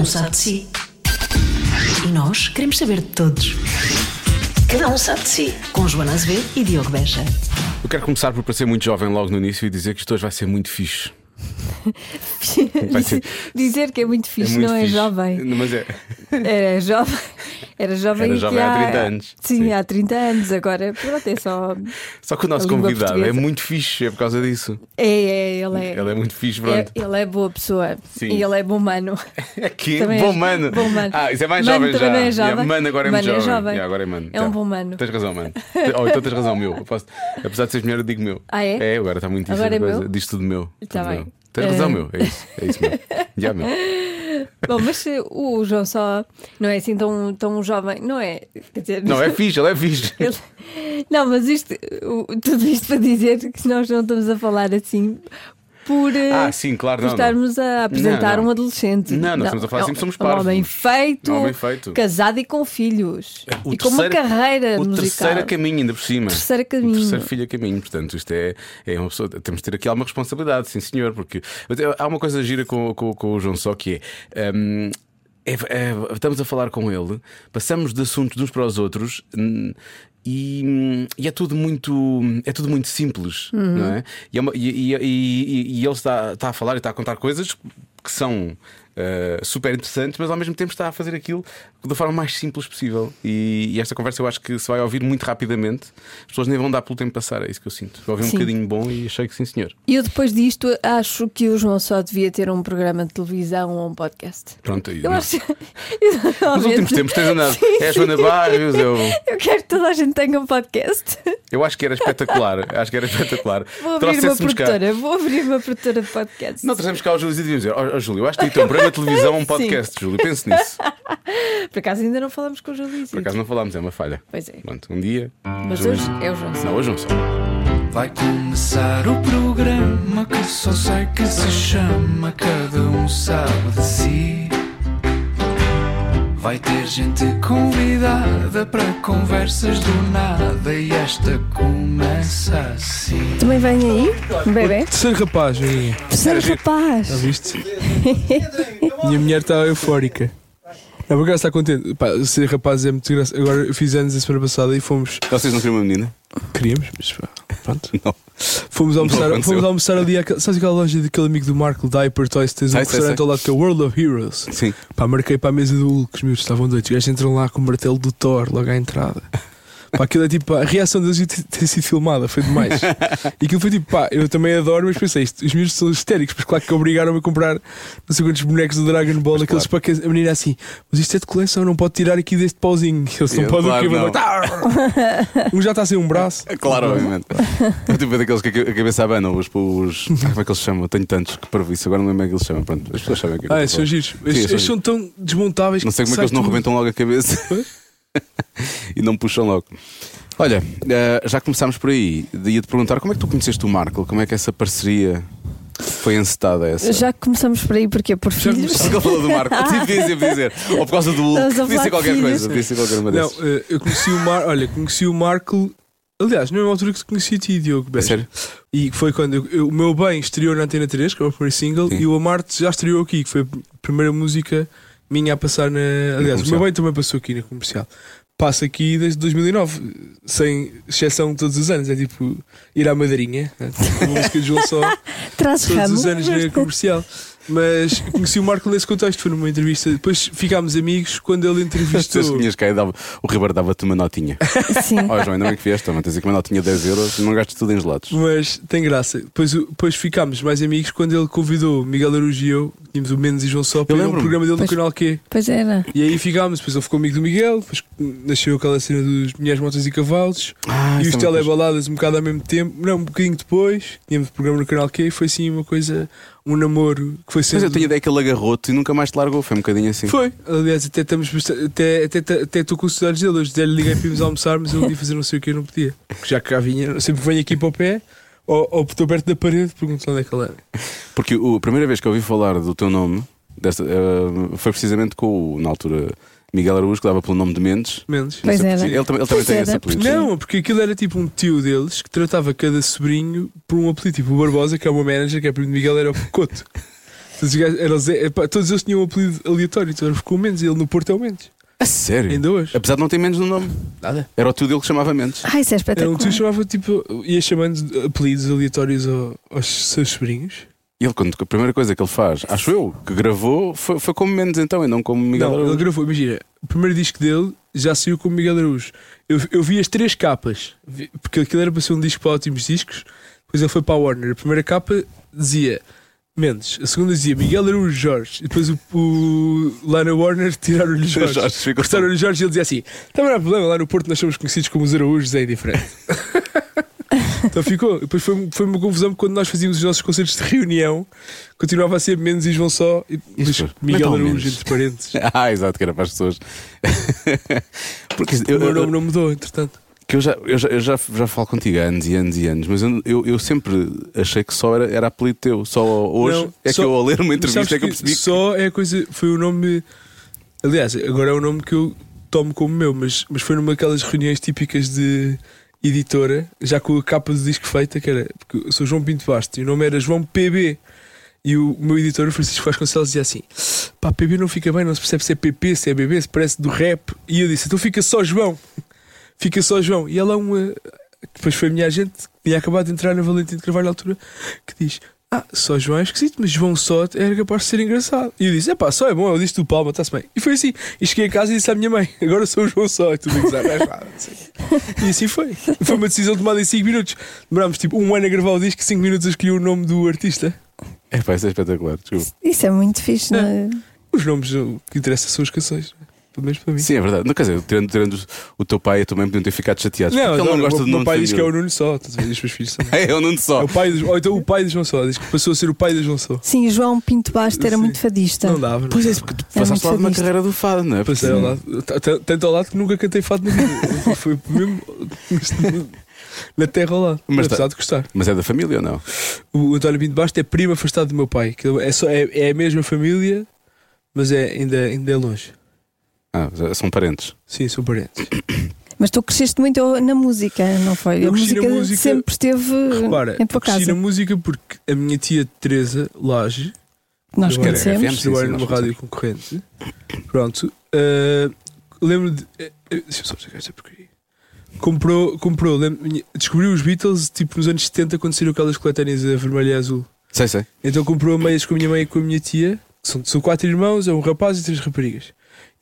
um sabe de si. E nós queremos saber de todos. Cada um sabe de si. Com Joana Azevedo e Diogo Beja. Eu quero começar por parecer muito jovem logo no início e dizer que isto hoje vai ser muito fixe. Dizer que é muito fixe, muito não é fixe. jovem. Não, Mas é. Era jovem. Era jovem, Era jovem há 30 anos. Sim, Sim. há 30 anos. Agora, pronto, é só. Só que o nosso convidado é muito fixe, é por causa disso. É, é, ele é. Ele é muito fixe, é- pronto. ele é boa pessoa. Sim. E ele é bom mano. Aqui, Também bom é- mano. bom mano. Ah, isso é mais Mano jovem já. é jovem. Yeah, mano agora é Mano muito é jovem. jovem. Yeah, agora é mano. É um Tá. bom mano. Tens razão, mano. Ou então tens razão, meu. Eu posso- Apesar de seres mulher, eu digo meu. Ah, é? É, agora está muito difícil. Agora é meu? Diz tudo meu. Tá Tudo bem. meu. Tens razão, Eh. meu. É isso. É isso mesmo. Já, meu. Bom, mas o João só não é assim tão, tão jovem, não é? Quer dizer, Não, é fixe, ele é fixe. Ele- Não, mas isto, tudo isto para dizer que nós não estamos a falar assim por, eh, Ah, sim, claro, por não. não. estarmos a apresentar Não, não. um adolescente. Não, nós estamos a falar é porque somos é um homem feito, É um homem feito. casado e com filhos. O e com uma terceiro- carreira O musical. terceiro caminho, ainda por cima. Terceiro a O caminho. terceiro filho a caminho. Portanto, isto é, é uma pessoa. Temos de ter aqui alguma responsabilidade, sim, senhor. Porque há uma coisa gira com, com, com o João Só que é. hum, é- é- estamos a falar com ele, passamos de assuntos de uns para os outros. E, e é tudo muito é tudo muito simples, não é? E, é uma- e- e- e ele está, está a falar e está a contar coisas que são eh, super interessantes, mas ao mesmo tempo está a fazer aquilo da forma mais simples possível. E, e esta conversa eu acho que se vai ouvir muito rapidamente. As pessoas nem vão dar pelo tempo passar, é isso que eu sinto. Ouvi um bocadinho bom e achei que sim, senhor. E eu depois disto acho que o João só devia ter um programa de televisão ou um podcast. Pronto, aí. Eu não. acho. Nos últimos tempos tens andado. É a Joana Barrios, eu, Eu quero que toda a gente tenha um podcast. eu acho que era espetacular. Acho que era espetacular. Vou abrir uma Trouxéssemos cá- produtora, vou abrir uma produtora de podcast. Não trazemos cá o Júlio e devíamos dizer: Ó ó, Júlio, eu acho que tem um programa de televisão um podcast, Júlio. Pense nisso. Por acaso ainda não falamos com o Júlio Por acaso não falámos, é uma falha. Pois é. Pronto, um dia. Mas Júlio- hoje é o João. Não, hoje não só. Vai começar o programa que só sei que se chama Cada um sabe de si. Vai ter gente convidada para conversas do nada e esta começa assim. Também vem aí, bebê? Terceiro rapaz, aí. Terceiro rapaz. Já viste? Minha mulher está eufórica. Não, por acaso está contente. Pá, ser rapaz é muito engraçado. Agora eu fiz anos a semana passada e fomos. Vocês não queriam uma menina? Queríamos, mas pá, pronto. Não. Fomos almoçar, aconteceu. fomos almoçar ali. àquela- Sabes aquela loja daquele amigo do Marco, da Hyper Toys? Tens um Sei, restaurante sei. ao lado que é World of Heroes. Sim. Pá, marquei para a mesa do Hulk, os meus estavam doidos. Os gajos entram lá com o martelo do Thor logo à entrada. Pá, aquilo é tipo, a reação deles ia ter, sido filmada, foi demais. E aquilo foi tipo, pá, eu também adoro, mas pensei, isto, os meus são histéricos, mas claro que obrigaram-me a comprar não sei quantos bonecos do Dragon Ball, daqueles para que a menina assim, mas isto é de coleção, não pode tirar aqui deste pauzinho. Eles não Eu, podem claro, quê? não. Um já está a ser um braço. É Claro, obviamente. Eu tive daqueles que a cabeça abana, os. os como é que eles se chamam? Eu tenho tantos que para isso, agora não lembro como é que eles se chamam. Pronto, as pessoas sabem o que é Ah, são giros. Estes são tão desmontáveis Não sei como é que eles não rebentam logo a cabeça e não puxam logo. Olha, eh, já começámos por aí. Ia-te perguntar como é que tu conheceste o Marco? Como é que essa parceria foi encetada? Essa? Já começamos por aí, porque é por filhos. Porque ele falou do Marco. Eu devia dizer, dizer. Ou por causa do Hulk. Estás a Devia falar ser qualquer filhos. coisa. Devia ser qualquer uma Não, dessas. eh, eu conheci o Mar, olha, conheci o Marco. Aliás, na mesma altura que te conheci a ti, Diogo. É sério? E foi quando eu- eu- o meu bem estreou na Antena 3, que é o primeiro single, Sim. e o Amarte já estreou aqui, que foi a primeira música minha a passar na. Aliás, o meu bem também passou aqui na comercial. Passa aqui desde 2009, sem exceção de todos os anos. É tipo ir à Madeirinha, né? a música de João Só, Traz todos ramo. os anos na comercial. Mas conheci o Marco nesse contexto, foi numa entrevista. Depois ficámos amigos quando ele entrevistou. que tinhas e dava, o Ribeiro dava-te uma notinha. Sim. Ó João, ainda bem que vieste, toma, tens aqui uma notinha de 10 euros não gastes tudo em gelados. Mas tem graça. Depois, depois ficámos mais amigos quando ele convidou Miguel Araújo e eu, tínhamos o Mendes e João Só, para um programa dele no Pois. canal Q. Pois era. E aí ficámos, depois ele ficou amigo do Miguel, depois nasceu aquela cena dos Mulheres, Motas e Cavalos, Ah, e isso os telebaladas um bocado ao mesmo tempo, não, um bocadinho depois, tínhamos o programa no canal Q e foi assim uma coisa, um namoro que foi Mas sempre. eu tenho ideia que ele agarrou-te e nunca mais te largou, foi um bocadinho assim. Foi, aliás, até estamos bastante- até até até até estou com os dele. Hoje lhe liguei para irmos almoçar, mas ele ia fazer não sei o que, eu não podia. Porque já que cá vinha, sempre venho aqui para o pé, ou, ou estou perto da parede, pergunto onde é que ele era. Porque o- a primeira vez que eu ouvi falar do teu nome eh, foi precisamente com o, na altura, Miguel Araújo, que dava pelo nome de Mendes. Mendes. Pois era. Ele, também- ele também Pois tem era, esse apelido. Não, porque aquilo era tipo um tio deles que tratava cada sobrinho por um apelido. Tipo o Barbosa, que é o meu manager, que é primo de Miguel, era o Coto. Todos, epá, todos eles tinham um apelido aleatório, então ficou o Mendes, ele no Porto é o Mendes. A sério? Ainda hoje. Apesar de não ter menos no nome. Nada. Era o tio dele que chamava Mendes. Ah, isso é Era um espetacular. tio que chamava tipo, ia chamando apelidos aleatórios ao- aos seus sobrinhos. E ele, quando a primeira coisa que ele faz, acho eu, que gravou, foi, foi como Mendes então, e não como Miguel não, ele Araújo. gravou, imagina, o primeiro disco dele já saiu com o Miguel Araújo. Eu, eu vi as três capas, porque aquilo era para ser um disco para ótimos discos. Depois ele foi para a Warner. A primeira capa dizia Mendes, a segunda dizia Miguel Araújo Jorge. E depois o, o- lá na Warner tiraram-lhe Jorge. Jorge ficou Cortaram-lhe Jorge e ele dizia assim: também não há problema, lá no Porto nós somos conhecidos como os Araújos, é diferente. então ficou. Depois foi, foi uma confusão porque quando nós fazíamos os nossos concertos de reunião, continuava a ser Mendes e João Só, e depois Miguel Araújo Mendes. entre parênteses. Ah, exato, que era para as pessoas. Porque O eu, meu eu, nome não mudou, entretanto. que eu, já, eu, já, eu já, já falo contigo há anos e anos e anos, mas eu, eu, eu sempre achei que só era, era apelido teu. Só hoje Não, é só- que eu, ao ler uma entrevista, é que eu percebi que. Só é a coisa. Foi o nome. Aliás, agora é o nome que eu tomo como meu, mas, mas foi numa daquelas reuniões típicas de editora, já com a capa do disco feita, que era. Porque eu sou João Pinto Bastos e o nome era João PB. E o meu editor, Francisco Vasconcelos, dizia assim: pá, PB não fica bem, não se percebe se é PP, se é BB, se parece do rap. E eu disse: então fica só João. Fica só João. E ela, uma. Depois foi a minha agente, que tinha acabado de entrar na Valentim de Carvalho na altura, que diz: Ah, só João é esquisito, mas João só era capaz de ser engraçado. E eu disse: É pá, só é bom, eu disse do Palma, está-se bem. E foi assim. E cheguei a casa e disse à minha mãe: Agora sou o João só. E tudo a gozar, "Não é nada", não sei. E assim foi. Foi uma decisão tomada em 5 minutos. Demorámos tipo um ano a gravar o disco, 5 minutos a escolher o nome do artista. É pá, isso é espetacular, desculpa. Isso é muito fixe, não é? Os nomes o que interessa são as canções. Não é? Pelo menos para mim. Sim, é verdade. Não, quer dizer, tirando, tirando o teu pai e a tua mãe podiam ter ficado chateados. ele não adoro. gosta o de meu pai diz que é o. Nuno só. E os meus filhos também. É, o Nuno É só. o pai de, ou então o pai de João Só. Diz que passou a ser o pai de João Só. Sim, o João Pinto Basto era Sim. muito fadista. Não dava. não Pois é, porque tu É passaste lá de uma carreira do fado, não é? Porque- Passei ao lado. Tanto ao lado que nunca cantei fado na vida. Foi mesmo na terra ao lado. Mas apesar tá- de gostar. Mas é da família ou não? O António Pinto Basto é primo afastado do meu pai. Que é, só, é, é a mesma família, mas é, ainda, ainda é longe. Ah, são parentes. Sim, são parentes. Mas tu cresceste muito na música, não foi? Eu a cresci na música, música- sempre esteve Repara, em tua eu cresci casa. na música porque a minha tia Teresa Laje Nós conhecemos. Trabalha numa rádio concorrente. Pronto. eh, lembro de. Deixa eu só pegar esta porcaria. Comprou, comprou lembro- descobriu os Beatles tipo nos anos 70 quando saíram aquelas coletâneas a vermelha e azul. Sei, sei. Então comprou meias com a minha mãe e com a minha tia, que são, são quatro irmãos, é um rapaz e três raparigas.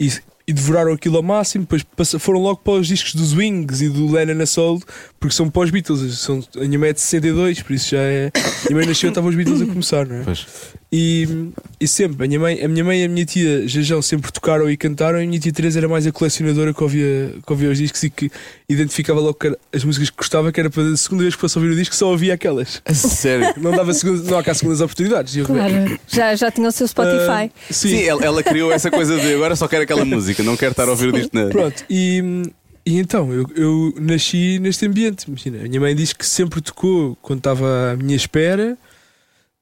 E, e devoraram aquilo ao máximo, depois foram logo para os discos dos Wings e do Lennon a Soul, porque são pós-Beatles. São, a minha é de 62, por isso já é. A minha nasceu, estavam os Beatles a começar, não é? Pois. E, e sempre, a minha, mãe, a minha mãe e a minha tia Jajão sempre tocaram e cantaram, e a minha tia Teresa era mais a colecionadora que ouvia, que ouvia os discos e que identificava logo que era- as músicas que gostava, que era para a segunda vez que fosse ouvir o disco só ouvia aquelas. Sério. Não, dava segunda, não há cá segundas oportunidades. Eu- Claro, já, já tinha o seu Spotify. Ah, sim, Sim, ela, ela criou essa coisa de agora só quero aquela música, não quero estar a ouvir disto na. Pronto, e, e então eu, eu nasci neste ambiente. Imagina, a minha mãe diz que sempre tocou quando estava à minha espera.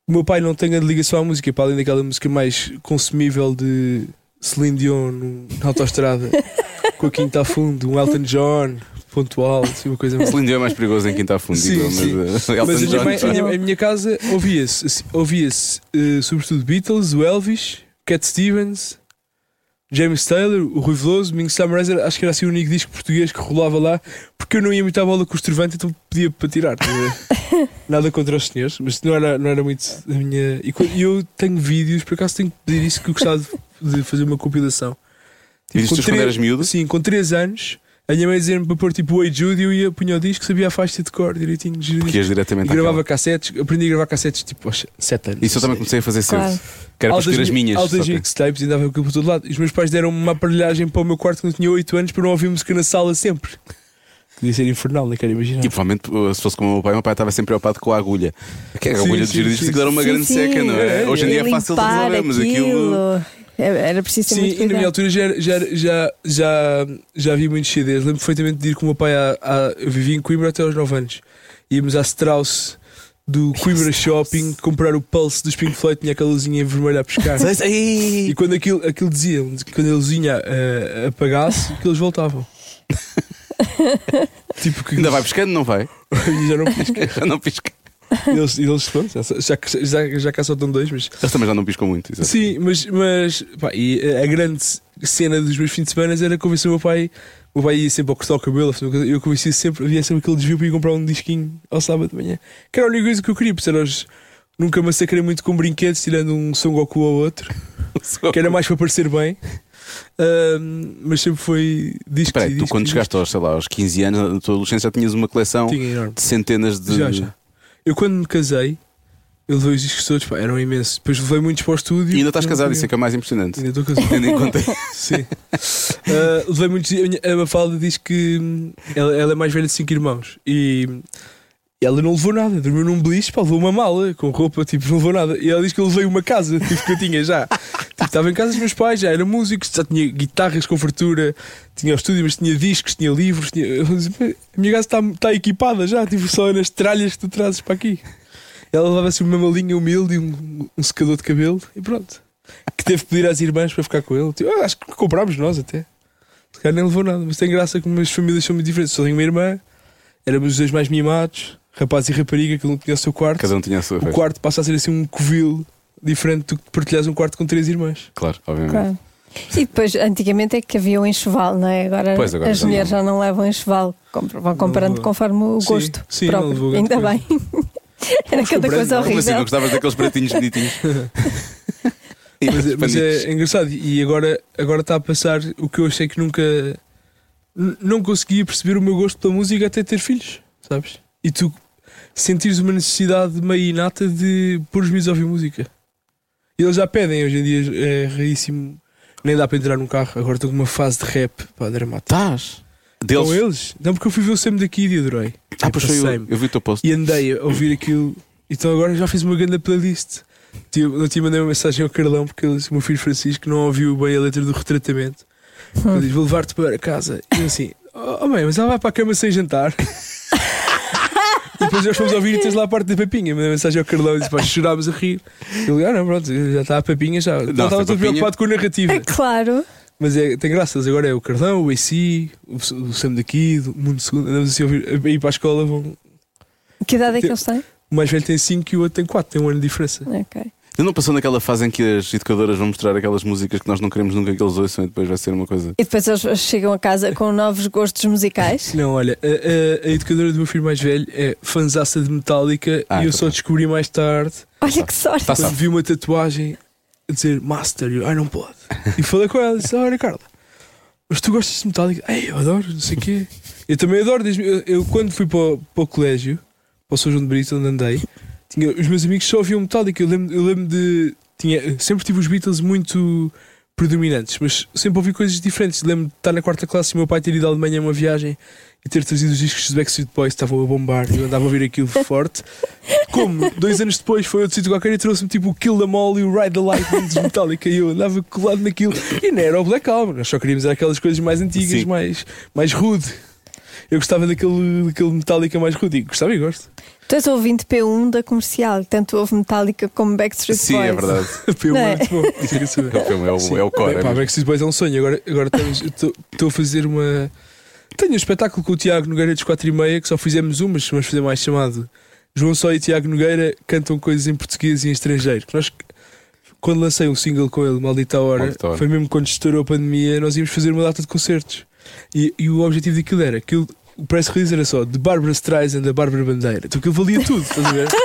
O meu pai não tem a ligação à música, para além daquela música mais consumível de Celine Dion na autostrada, com a quinta a fundo, um Elton John, pontual, assim, uma coisa mais. Celine Dion é mais perigoso em quinta a fundo, Sim, digo eu, sim. mas uh, Elton Mas a minha, mãe- a minha- a minha casa ouvia-se assim, ouvia-se eh, sobretudo Beatles, o Elvis, Cat Stevens, James Taylor, o Rui Veloso, Mingo Summer acho que era assim o único disco português que rolava lá, porque eu não ia muito à bola com o Estrovante, então pedia para tirar. a ver? Nada contra os senhores, mas não era, não era muito a minha. E eu tenho vídeos, por acaso tenho que pedir isso que eu gostava de, de fazer uma compilação. E isto com quando três- eras miúdo? Sim, com 3 anos, a minha mãe dizia-me para pôr tipo Oi Jude e eu ia punha o disco, sabia a faixa de cor direitinho. Porque ias E diretamente gravava àquela. cassetes, aprendi a gravar cassetes tipo aos 7 anos. Isso eu também comecei a fazer cedo. Claro. Que era para escolher as minhas. Altas mixtapes e andava aquilo por todo lado. E os meus pais deram uma aparelhagem para o meu quarto quando eu tinha 8 anos para não ouvir música na sala sempre. Podia ser infernal, nem quero imaginar. E provavelmente, uh, se fosse como o meu pai, o meu pai estava sempre preocupado com a agulha. Que é a Sim, agulha de sim, giradiscos sim. que era uma Sim, grande sim. seca, não é? É, Hoje em dia é fácil de resolver, mas aquilo. Era era preciso ter Sim, muito e na minha altura já, já, já, já, já vi muitos CDs. Lembro perfeitamente de ir com o meu pai a, a- Eu vivia em Coimbra até aos 9 anos. Íamos à Strauss do Coimbra Shopping comprar o Pulse dos Pink Floyd, tinha aquela luzinha vermelha a pescar. E quando aquilo, aquilo dizia, quando a luzinha eh, apagasse, que eles voltavam. tipo que Ainda vai pescando, não vai? já não pisca. Já não pisca. Eles, eles pronto, já, já, já, cá só estão dois, mas. Eles também já não piscam muito. exato. Sim, mas, mas pá, e a grande cena dos meus fins de semana era convencer o meu pai. O meu pai ia sempre ao cortar o cabelo, eu convencia sempre, havia sempre aquele desvio para ir comprar um disquinho ao sábado de manhã. Que era a única coisa que eu queria, porque os- nunca massacrei muito com brinquedos, tirando um Son Goku ou outro, que era mais para parecer bem. Mas sempre foi discos Espera e aí, tu discos quando e chegaste aos, sei lá, aos 15 anos, na tua adolescência, já tinhas uma coleção. Tinha de centenas de. Já, já. Eu quando me casei, eu levei os discos todos, pá, eram imensos. Depois levei muitos para o estúdio. E ainda estás casado, isso é que é o mais impressionante. Ainda estou casado. Em conta. Sim. Ah, levei muitos. A, minha, a Mafalda diz que hum, ela, ela é mais velha de 5 irmãos e ela não levou nada. Dormiu num beliche, pá, levou uma mala com roupa, tipo, não levou nada. E ela diz que eu levei uma casa, tipo, que eu tinha já. Tipo, estava em casa dos meus pais, já era músico, já tinha guitarras com fartura, tinha o estúdio, mas tinha discos, tinha livros. Tinha... eu disse, "Pá, A minha casa está, está equipada já, tipo, só nas tralhas que tu trazes para aqui. Ela levava assim uma malinha humilde e um, um secador de cabelo e pronto. Que teve que pedir às irmãs para ficar com ele. Tipo, eu acho que comprámos nós até. Se calhar nem levou nada, mas tem graça como as famílias são muito diferentes. Só tenho uma irmã, éramos os dois mais mimados, rapaz e rapariga, que não tinha o seu quarto. Cada um tinha a sua O festa. quarto passa a ser assim um covil diferente do que partilhas um quarto com três irmãs. Claro, obviamente. Claro. E depois, antigamente é que havia o enxoval, não é? Agora, Pois, agora as já mulheres não. já não levam enxoval, vão comprando levou. conforme o Sim, gosto sim, não próprio. Ainda bem. Era cada coisa não, Como assim, não horrível. gostavas daqueles pratinhos bonitinhos? Mas, é- mas panitos. é engraçado. E agora, agora está a passar o que eu achei que nunca. Não conseguia perceber o meu gosto pela música até ter filhos, sabes? E tu sentires uma necessidade meio inata de pôr os miúdos a ouvir música. E eles já pedem, hoje em dia é raríssimo. Nem dá para entrar num carro. Agora estou com uma fase de rap, pá, dramático. Estás? Com Deles. eles? Não, porque eu fui ver o Sam daqui e adorei. Ah, pois foi eu, eu vi o teu post. E andei a ouvir aquilo. Então agora já fiz uma grande playlist. Não te mandei uma mensagem ao Carlão porque ele, o meu filho Francisco não ouviu bem a letra do retratamento. Ele diz: Vou levar-te para casa. E eu assim: Oh, oh, mãe, mas ela vai para a cama sem jantar. E depois nós fomos ouvir e tens lá a parte da papinha. Mandei mensagem ao Carlão e disse: Pá, chorámos a rir. Ele: Ah, não, pronto, já está a papinha já. Não, estava papinha. preocupado com a narrativa. É claro. Mas é, tem graças, agora é o Carlão, o AC, o, o Sam daqui, o Mundo Segundo. Andamos assim a ouvir, a ir para a escola. Vão, Que idade é que eles têm? o mais velho tem 5 e o outro tem 4, tem um ano de diferença. Ok. Eu não passou naquela fase em que as educadoras vão mostrar aquelas músicas que nós não queremos nunca que eles ouçam e depois vai ser uma coisa. E depois eles chegam a casa com novos gostos musicais. Não, olha, a, a- a educadora do meu filho mais velho é fanzaça de Metallica Ah, e eu tá só bem. descobri mais tarde Olha que sorte. Tá quando safo. vi uma tatuagem a dizer Master, eu, ai não pode. E falei com ela, disse: Olha, Carla, mas tu gostas de Metallica? Ei, eu adoro, não sei o quê. Eu também adoro, eu, eu quando fui para, o- para o colégio, para o São João de Brito, onde andei, tinha, os meus amigos só ouviam Metallica. Eu lembro, eu lembro de. Tinha, sempre tive os Beatles muito predominantes, mas sempre ouvi coisas diferentes. Lembro de estar na quarta classe e o meu pai ter ido à Alemanha a uma viagem e ter trazido os discos dos Backstreet Boys que estavam a bombar e eu andava a ouvir aquilo forte. Como dois anos depois foi outro sítio qualquer e trouxe-me tipo o Kill Them All e o Ride the Lightning dos Metallica e eu andava colado naquilo. E não era o Black Album, nós só queríamos aquelas coisas mais antigas, Sim. mais, mais rude. Eu gostava daquele, daquele Metallica mais rude e gostava e gosto. Tu és ouvinte P1 da comercial, tanto houve Metallica como Backstreet Sim, Boys. é verdade. P1 Não é é? muito bom. É o é Sim. é o core. É pá. Backstreet Boys é um sonho. Agora, agora estou- a fazer uma. Tenho um espetáculo com o Tiago Nogueira dos 4 e meia, que só fizemos uma, mas vamos fazer mais chamado João Só e Tiago Nogueira cantam coisas em português e em estrangeiro. Que Nós, quando lancei um single com ele, Maldita Hora, Maldita Hora. foi mesmo quando estourou a pandemia, nós íamos fazer uma data de concertos. E, e o objetivo daquilo era que o press release era só de Bárbara Streisand da Bárbara Bandeira. Então aquilo valia tudo, estás a ver?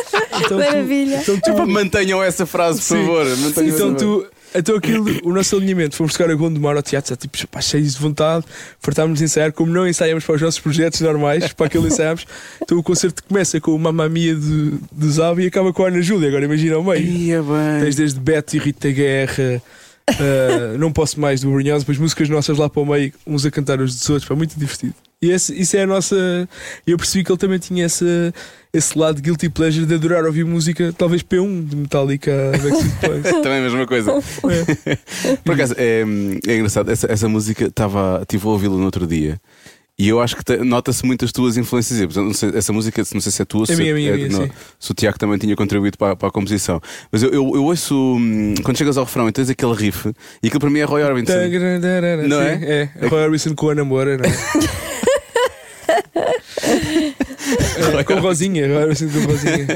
Então, tu- Maravilha. então tu, Epá, mantenham essa frase, por Sim. favor. Mantenham então essa tu, então aquilo, o nosso alinhamento, fomos tocar a Gondomar ao teatro, já, tipo, pá, cheios de vontade, fartámos de ensaiar, como não ensaiamos para os nossos projetos normais, para aquilo ensaiámos. Então o concerto começa com o Mamma Mia de, de Zab e acaba com a Ana Júlia, agora imagina ao meio. Ia bem. Tens desde Betty, Rita Guerra, ah, Não Posso Mais do Brunhosa, depois músicas nossas lá para o meio, uns a cantar os dos outros, pá, muito divertido. E esse, isso é a nossa. Eu percebi que ele também tinha essa, esse lado guilty pleasure de adorar ouvir música, talvez P1 de Metallica, Backstreet Boys. Também a mesma coisa. Por acaso, é, é engraçado, essa, essa música estava. Estive a ouvi-la no outro dia. E eu acho que nota-se muito as tuas influências. Não sei- essa música, não sei se é tua, se, É minha, é- minha, é- minha, não, se o Tiago também tinha contribuído para, para a composição. Mas eu, eu, eu ouço, hum, quando chegas ao refrão e tens aquele riff, e aquilo para mim é Roy Orbison. Não Sim, é? É, Roy Orbison com a namora, não é? É, com Rosinha, agora sinto com Rosinha.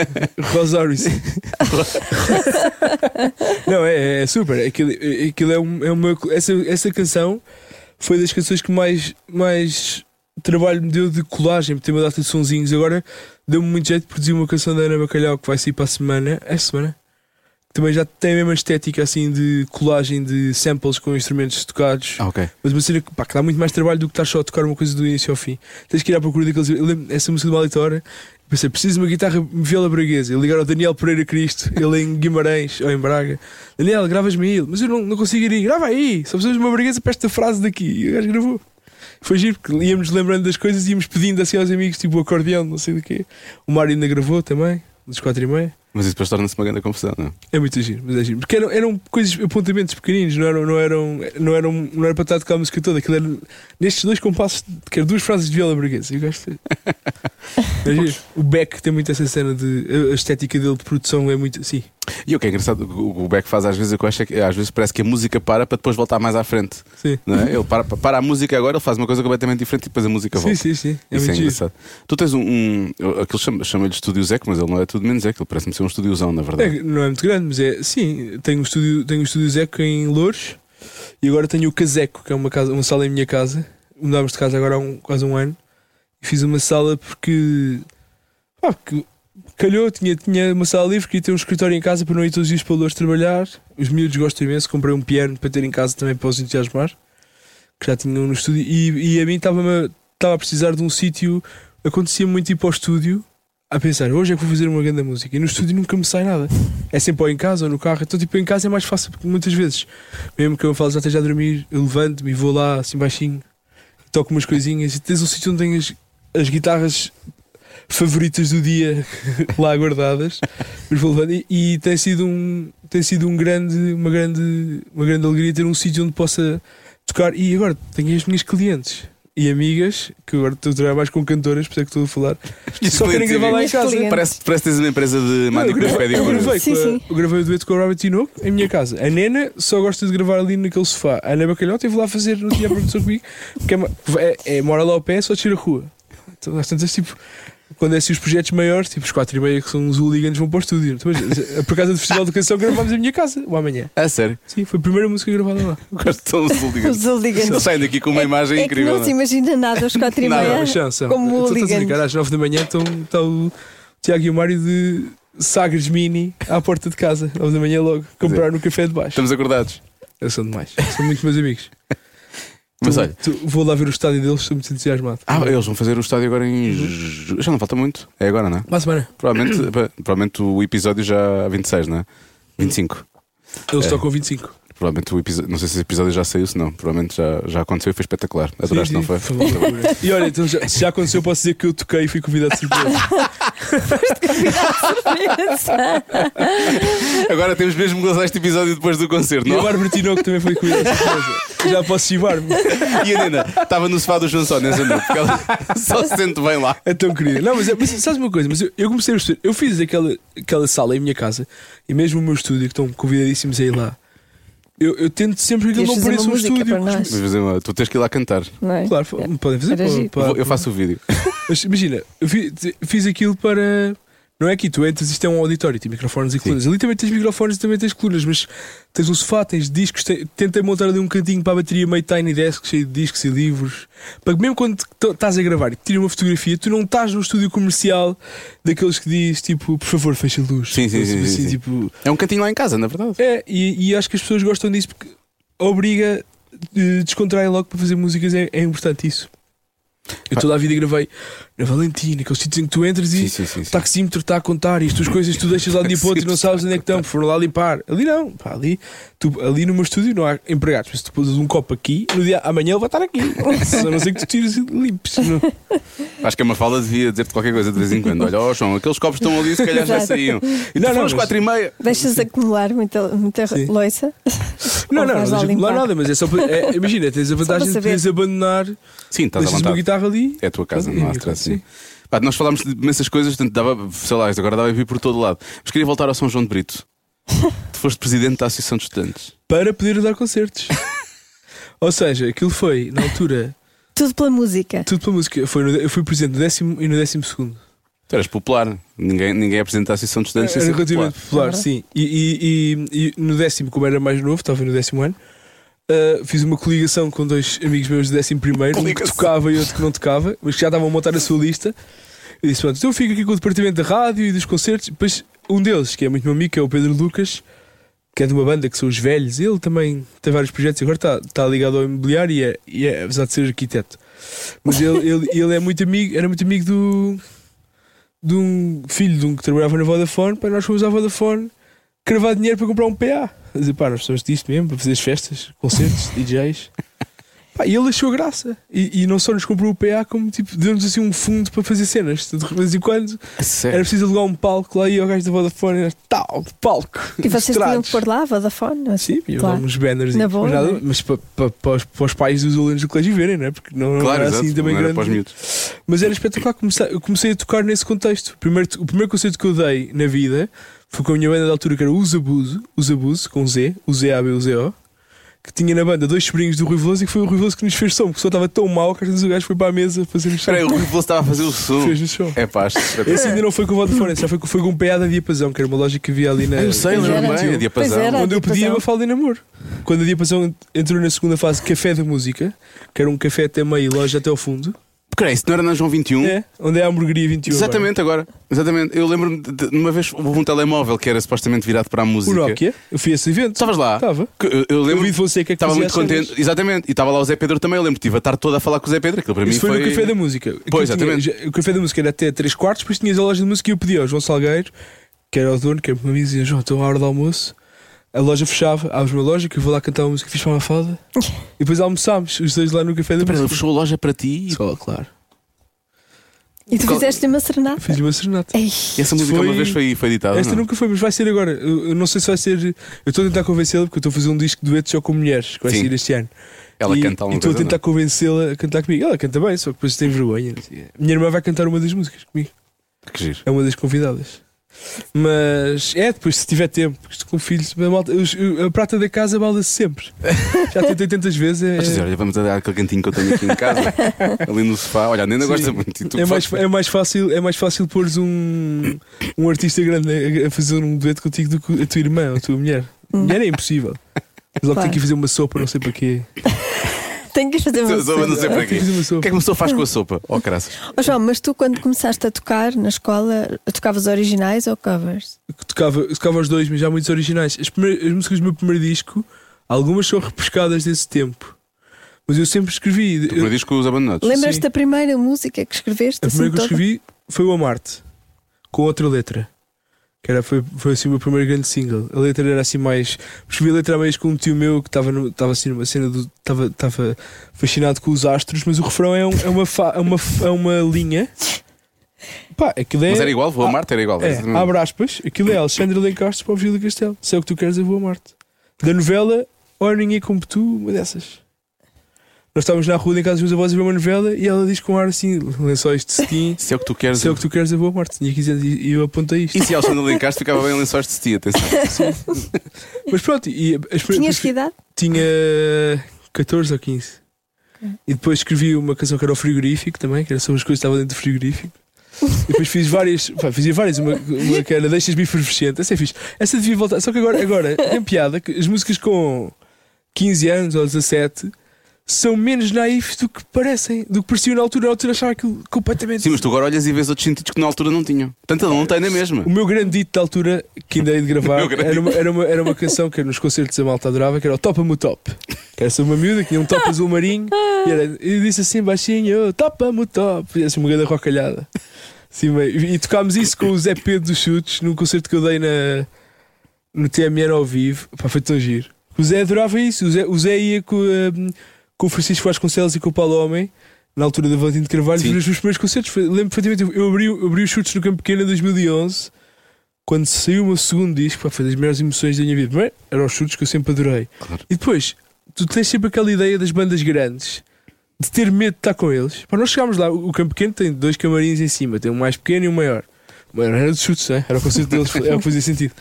Não, é, é super. Aquilo, aquilo é, um, é uma. Essa, essa canção foi das canções que mais, mais trabalho me deu de colagem, ter uma data de sonzinhos. Agora deu-me muito jeito de produzir uma canção da Ana Bacalhau que vai sair para a semana. É semana? Também já tem a mesma estética assim de colagem de samples com instrumentos tocados. Ah, ok. Mas uma cena que, pá, que dá muito mais trabalho do que estar só a tocar uma coisa do início ao fim. Tens que ir à procura daqueles. Eu lembro, essa música do Malitora, pensei, preciso de uma guitarra viola braguesa. Eu ligar ao Daniel Pereira Cristo, ele em Guimarães ou em Braga. Daniel, gravas-me aí. Mas eu não, não consigo ir. Grava aí. Só precisamos de uma braguesa para esta frase daqui. E o gajo gravou. Foi giro, porque íamos lembrando das coisas e íamos pedindo assim aos amigos, tipo o acordeão, não sei do quê. O Mário ainda gravou também, dos 4 e meia. Mas isso depois torna-se uma grande confusão, não é? É muito giro, mas é giro. Porque eram, eram coisas, apontamentos pequeninos, não eram, não, eram, não, eram, não era para estar a tocar a música toda. Aquilo era nestes dois compassos, que eram duas frases de viola braguesa. E o gajo fez. É giro. O Beck tem muito essa cena de. A estética dele de produção é muito assim. E o que é engraçado, o Beck faz às vezes, eu acho é que às vezes parece que a música para para depois voltar mais à frente. Sim. Não é? Ele para, para a música agora, ele faz uma coisa completamente diferente e depois a música Sim, volta. sim, sim. É Isso muito é giro. engraçado. Tu tens um. um eu- aquilo chama- chama-lhe estúdio Zeco, mas ele não é tudo menos Zeco, ele parece-me ser um estúdiozão, na verdade. É, não é muito grande, mas é. Sim, tenho um estúdio, tenho um estúdio Zeco em Louros e agora tenho o Caseco, que é uma, casa, uma sala em minha casa. Mudámos de casa agora há um, quase um ano e fiz uma sala porque. Porque calhou, tinha, tinha uma sala livre, queria ter um escritório em casa para não ir todos os dias para Louros trabalhar. Os miúdos gostam imenso, comprei um piano para ter em casa também para os entusiasmar, que já tinham no estúdio. E, e a mim estava a precisar de um sítio, acontecia muito ir para o estúdio a pensar, hoje é que vou fazer uma grande música e no estúdio nunca me sai nada. É sempre ou em casa ou no carro. Então, tipo, em casa é mais fácil porque muitas vezes, mesmo que eu falo já esteja a dormir, eu levanto-me e vou lá assim baixinho, toco umas coisinhas e tens um sítio onde tens as, as guitarras favoritas do dia lá guardadas. E, e tem sido um tem sido um grande, uma grande, uma grande alegria ter um sítio onde possa tocar. E agora tenho as minhas clientes. E amigas, que agora estou a trabalhar mais com cantoras, por isso é que estou a falar, e só querem gravar lá em casa. Parece, parece que tens uma empresa de manicure e pedicure. gravei, Sim, com a- sim. eu gravei o dueto com a Robert Tinoco em minha casa. A Nena só gosta de gravar ali naquele sofá. A Ana Bacalhau teve lá a fazer, não tinha a produção comigo, porque é, é, é- mora lá ao pé, só descer a rua. Então, às tantas, tipo, quando é assim os projetos maiores, tipo os 4 e meia que são os hooligans, vão para o estúdio. Então, mas, por causa do Festival de Canção, gravámos em minha casa, ou amanhã. Ah, sério? Sim, foi a primeira música gravada lá. De hooligans. Os hooligans. Eles saem daqui com uma É- imagem é que incrível. não se imagina nada às quatro e Nada, meia. Mas são, são. Como a hooligans. às 9 da manhã estão, está o Tiago e o Mário de Sagres Mini à porta de casa, 9 da manhã logo, comprar no café de baixo. Estamos acordados. Eles são demais. São muito meus amigos. Mas olha. tu- vou lá ver o estádio deles, estou muito entusiasmado. Ah, eles vão fazer o estádio agora em. Já não falta muito. É agora, não é? Para a semana. Provavelmente, provavelmente o episódio já há 26, não é? 25. Eles É. tocam 25. Provavelmente o episódio. Não sei se esse episódio já saiu, se não. Provavelmente já, já aconteceu e foi espetacular. Adoraste, Sim, não foi? E olha, então já, se já aconteceu, posso dizer que eu toquei e fui convidado de surpresa. Agora temos mesmo que lançar este episódio depois do concerto, E a não? Bárbara Tinoco também foi convidada de surpresa. Já posso chivar-me. E a Nina estava no sofá do João Só nessa noite, porque ela só se sente bem lá. É tão querida. Não, mas, é- mas sabes uma coisa? Mas eu, eu comecei a perceber. Eu fiz aquela, aquela sala em minha casa e mesmo o meu estúdio, que estão convidadíssimos a ir lá. Eu, eu tento sempre que ele não pareça um música estúdio. para nós. Mas fazer uma- tu tens que ir lá cantar. Não é? Claro, podem fazer. Era para- giro. para- Eu, faço o vídeo. Mas imagina, eu fi- fiz, aquilo para. Não é aqui, tu entras, isto é um auditório, tem microfones e colunas. Ali também tens microfones e também tens colunas, mas tens um sofá, tens discos. Tem, tentei montar ali um cantinho para a bateria meio tiny desk, cheio de discos e livros. Para que mesmo quando estás a gravar e te tira uma fotografia, tu não estás num estúdio comercial daqueles que diz tipo, por favor, fecha a luz. Sim, sim, sim, Assim, sim, tipo, É um cantinho lá em casa, na verdade. é, e, e acho que as pessoas gostam disso porque obriga, eh, descontrai logo para fazer músicas, é, é importante isso. Eu toda a vida gravei na Valentina, aqueles sítios em que tu entras e Sim, sim, sim. o taxímetro está a contar e as tuas coisas tu deixas lá de dia para o outro e não sabes onde é que estão, foram lá limpar. Ali não, pá, ali, tu, ali no meu estúdio não há empregados, mas se tu pôs um copo aqui, no dia amanhã ele vai estar aqui. A não ser que tu tires e limpes. Não. Acho que a Mafalda devia dizer-te qualquer coisa de vez em quando. Olha, ó João, aqueles copos estão ali, se calhar já saíam. E Não, não, não, não, às mas- quatro e meia. Deixas acumular muita, muita Sim. loiça. Não, não, não, não, limpar? nada, mas é só para, é, imagina, tens a vantagem de poderes abandonar, Sim, estás deixas uma vontade. guitarra ali. É a tua casa, não há stress. Sim. Pá, nós falámos de imensas coisas, portanto, dava, sei lá, agora dava a vir por todo lado. Mas queria voltar ao São João de Brito. tu foste presidente da Associação de Estudantes. para poder dar concertos. Ou seja, aquilo foi, na altura, Tudo pela música. tudo pela música. Foi no- eu fui presente no décimo e no décimo segundo. Tu eras popular. Ninguém, ninguém apresenta a Associação de Estudantes Era popular. relativamente popular, Aham. sim. E, e- e- e no décimo, como era mais novo, estava no décimo ano, ah, fiz uma coligação com dois amigos meus do décimo primeiro, um que tocava e outro que não tocava, mas que já estavam a montar a sua lista. Eu disse: Pronto, então eu fico aqui com o departamento da rádio e dos concertos. Depois, um deles, que é muito meu amigo, que é o Pedro Lucas, que é de uma banda que são os velhos, ele também tem vários projetos, agora está, está ligado ao imobiliário e é, e é, apesar de ser arquiteto. Mas ele, ele, ele é muito amigo, era muito amigo do, de um filho de um que trabalhava na Vodafone, pá, nós fomos à Vodafone cravar dinheiro para comprar um PA. Dizer, pá, nós precisamos disto mesmo para fazer as festas, concertos, DJs. Pá, e ele achou graça. E, e não só nos comprou o PA, como tipo, deu-nos assim um fundo para fazer cenas. De vez em quando era preciso alugar um palco lá e o gajo da Vodafone era tal, de palco. E vocês tinham que pôr lá a Vodafone? assim? Sim, e claro. uns banners Na boa, mas, nada- né? mas para, para, para, os, para os pais dos alunos do colégio verem, não é? Porque não, não Claro, era exato. assim também era grande. Mas era espetacular. Comecei, eu comecei a tocar nesse contexto. O primeiro, o primeiro concerto que eu dei na vida foi com a minha banda da altura, que era Os Abuso, Os Abuso, com Z, o Z-A-B-U-Z-O, que tinha na banda dois sobrinhos do Rui Veloso e que foi o Rui Veloso que nos fez som, porque o som estava tão mau que às vezes o gajo foi para a mesa fazer o som. Espera aí, o Rui Veloso estava a fazer o som. Fez o som. É pá, acho Esse ainda não foi com o Vodafone, já foi, com- foi com um PA da Diapasão, que era uma loja que havia ali na. Eu sei, Pois lembro era. bem, a Pois diapasão. era. Onde eu pedi a Diapasão. Mafalda em namoro. Quando a Diapasão entrou na segunda fase Café da Música, que era um café até meio e loja até ao fundo, Isso não era na João 21? é, onde é a hamburgueria 21. agora. Exatamente, agora. Exatamente. Eu lembro-me de, de- uma vez houve um telemóvel que era supostamente virado para a O música. Nokia, eu fui a esse evento. Estavas lá? Estava. Eu, eu Eu lembro vi de você que é Estava muito contente, exatamente. E estava lá o Zé Pedro também. Eu lembro, estive a tarde toda a falar com o Zé Pedro. Aquilo para mim Isso foi, no Café da Música. Pois, tinha- exatamente. já- o Café da Música era até 3 quartos, depois tinhas a loja de música e eu pedi ao João Salgueiro, que era o dono, que era meu amigo, dizia: João, estou à hora do almoço. A loja fechava, abres uma loja que eu vou lá cantar uma música, fiz para uma falda. e depois almoçámos, os dois lá no Café da Espera, ele Música. fechou a loja para ti e Só, claro. E tu Qual- fizeste uma serenata? Fiz uma serenata. Ei, e essa música Foi- uma vez foi, foi editada. Esta não? nunca foi, mas vai ser agora. Eu, eu não sei se vai ser. Eu estou a tentar convencê-la porque eu estou a fazer um disco de dueto só com mulheres, que vai Sim. sair este ano. Ela e, canta alguma E estou a coisa. tentar convencê-la a cantar comigo. Ela canta bem, só que depois tem vergonha. não sei. Minha irmã vai cantar uma das músicas comigo. não? Que giro. É uma das convidadas. Mas é depois, se tiver tempo, porque estou com filhos, a, malta- a prata da casa balda-se sempre. Já tentei tantas vezes. É, dizer, olha, vamos a dar aquele cantinho que eu tenho aqui em casa, ali no sofá. Olha, ainda Sim. gosta muito. Tu é, mais, é mais fácil, é mais fácil pôres um, um artista grande a- a fazer um dueto contigo do que a tua irmã ou a tua mulher. Mulher é impossível. Mas logo Claro. tem que ir fazer uma sopa, não sei para quê. tenho que fazer uma Sopa, não sei para quê. O que é que uma pessoa faz com a sopa? Oh, graças. Ó João, mas tu quando começaste a tocar na escola, tocavas originais ou covers? tocava, tocava os dois, mas já muitos originais. As, primeiras- as músicas do meu primeiro disco, algumas são repescadas desse tempo. Mas eu sempre escrevi. O primeiro disco com os abandonados. Lembras-te da primeira música que escreveste? A assim, primeira que eu toda? escrevi foi o Amarte, com outra letra. Que era, foi, foi assim o meu primeiro grande single. A letra era assim mais. Escrevi a letra mais com um tio meu que estava estava assim numa cena do. Estava, estava fascinado com os astros, mas o refrão é, um- é, uma, fa- é, uma, é uma linha. Pá, aquilo é. Mas era igual, vou a Marte, era igual. É, abre aspas, aquilo é Alexandre Lencastre para o Vigílio Castelo. Se é o que tu queres, eu vou a Marte. Da novela, Ora Ninguém Como Tu, uma dessas. Nós estávamos na rua em casa dos meus avós a ver uma novela e ela diz com ar assim: lençóis de cetim. Se é o que tu queres. Se é o que tu queres, eu vou a Marte. Tinha 15 anos e e eu apontei isto. E se Alexandre Lencastre ficava bem em lençóis de cetim, atenção. Mas pronto, e as Tinhas que idade? tinha 14 ou 15. E depois escrevi uma canção que era o frigorífico também, que era sobre as coisas que estavam dentro do frigorífico. E depois fiz várias, pá, fazia várias, uma, uma que era Deixas-me efervescente, essa é fixe. Essa devia voltar, só que agora, agora tem piada que as músicas com 15 anos ou 17 são menos naifes do que parecem, do que pareciam na altura. Na altura achava aquilo completamente. Sim, mas tu agora olhas e vês outros sentidos que na altura não tinham. Ele não tem na mesma. O meu grande dito da altura, que ainda hei de gravar, era uma, era, uma, era uma canção que nos concertos a malta adorava, que era o Topa-me o Top. Que era uma miúda que tinha um top azul marinho e, era, e disse assim baixinho: Topa-me o Top. E assim uma grande rocalhada. Meio- e tocámos isso com o Zé Pedro dos Chutes num concerto que eu dei na, no TMN ao vivo. Pá, foi tão giro. O Zé adorava isso. O Zé, o Zé ia com, hum, com o Francisco Vasconcelos e com o Paulo Homem. Na altura da Valentim de Carvalho, Sim. os meus primeiros concertos. Lembro perfeitamente, eu- abri, eu abri os chutes no Campo Pequeno em 2011 quando saiu o meu segundo disco, pá, foi das melhores emoções da minha vida. Primeiro, eram os chutes que eu sempre adorei. Claro. E depois, tu tens sempre aquela ideia das bandas grandes, de ter medo de estar com eles. Pá, nós chegámos lá, o campo pequeno tem dois camarins em cima, tem um mais pequeno e um maior. O maior era dos chutes, né? era o conceito deles, é o que fazia sentido.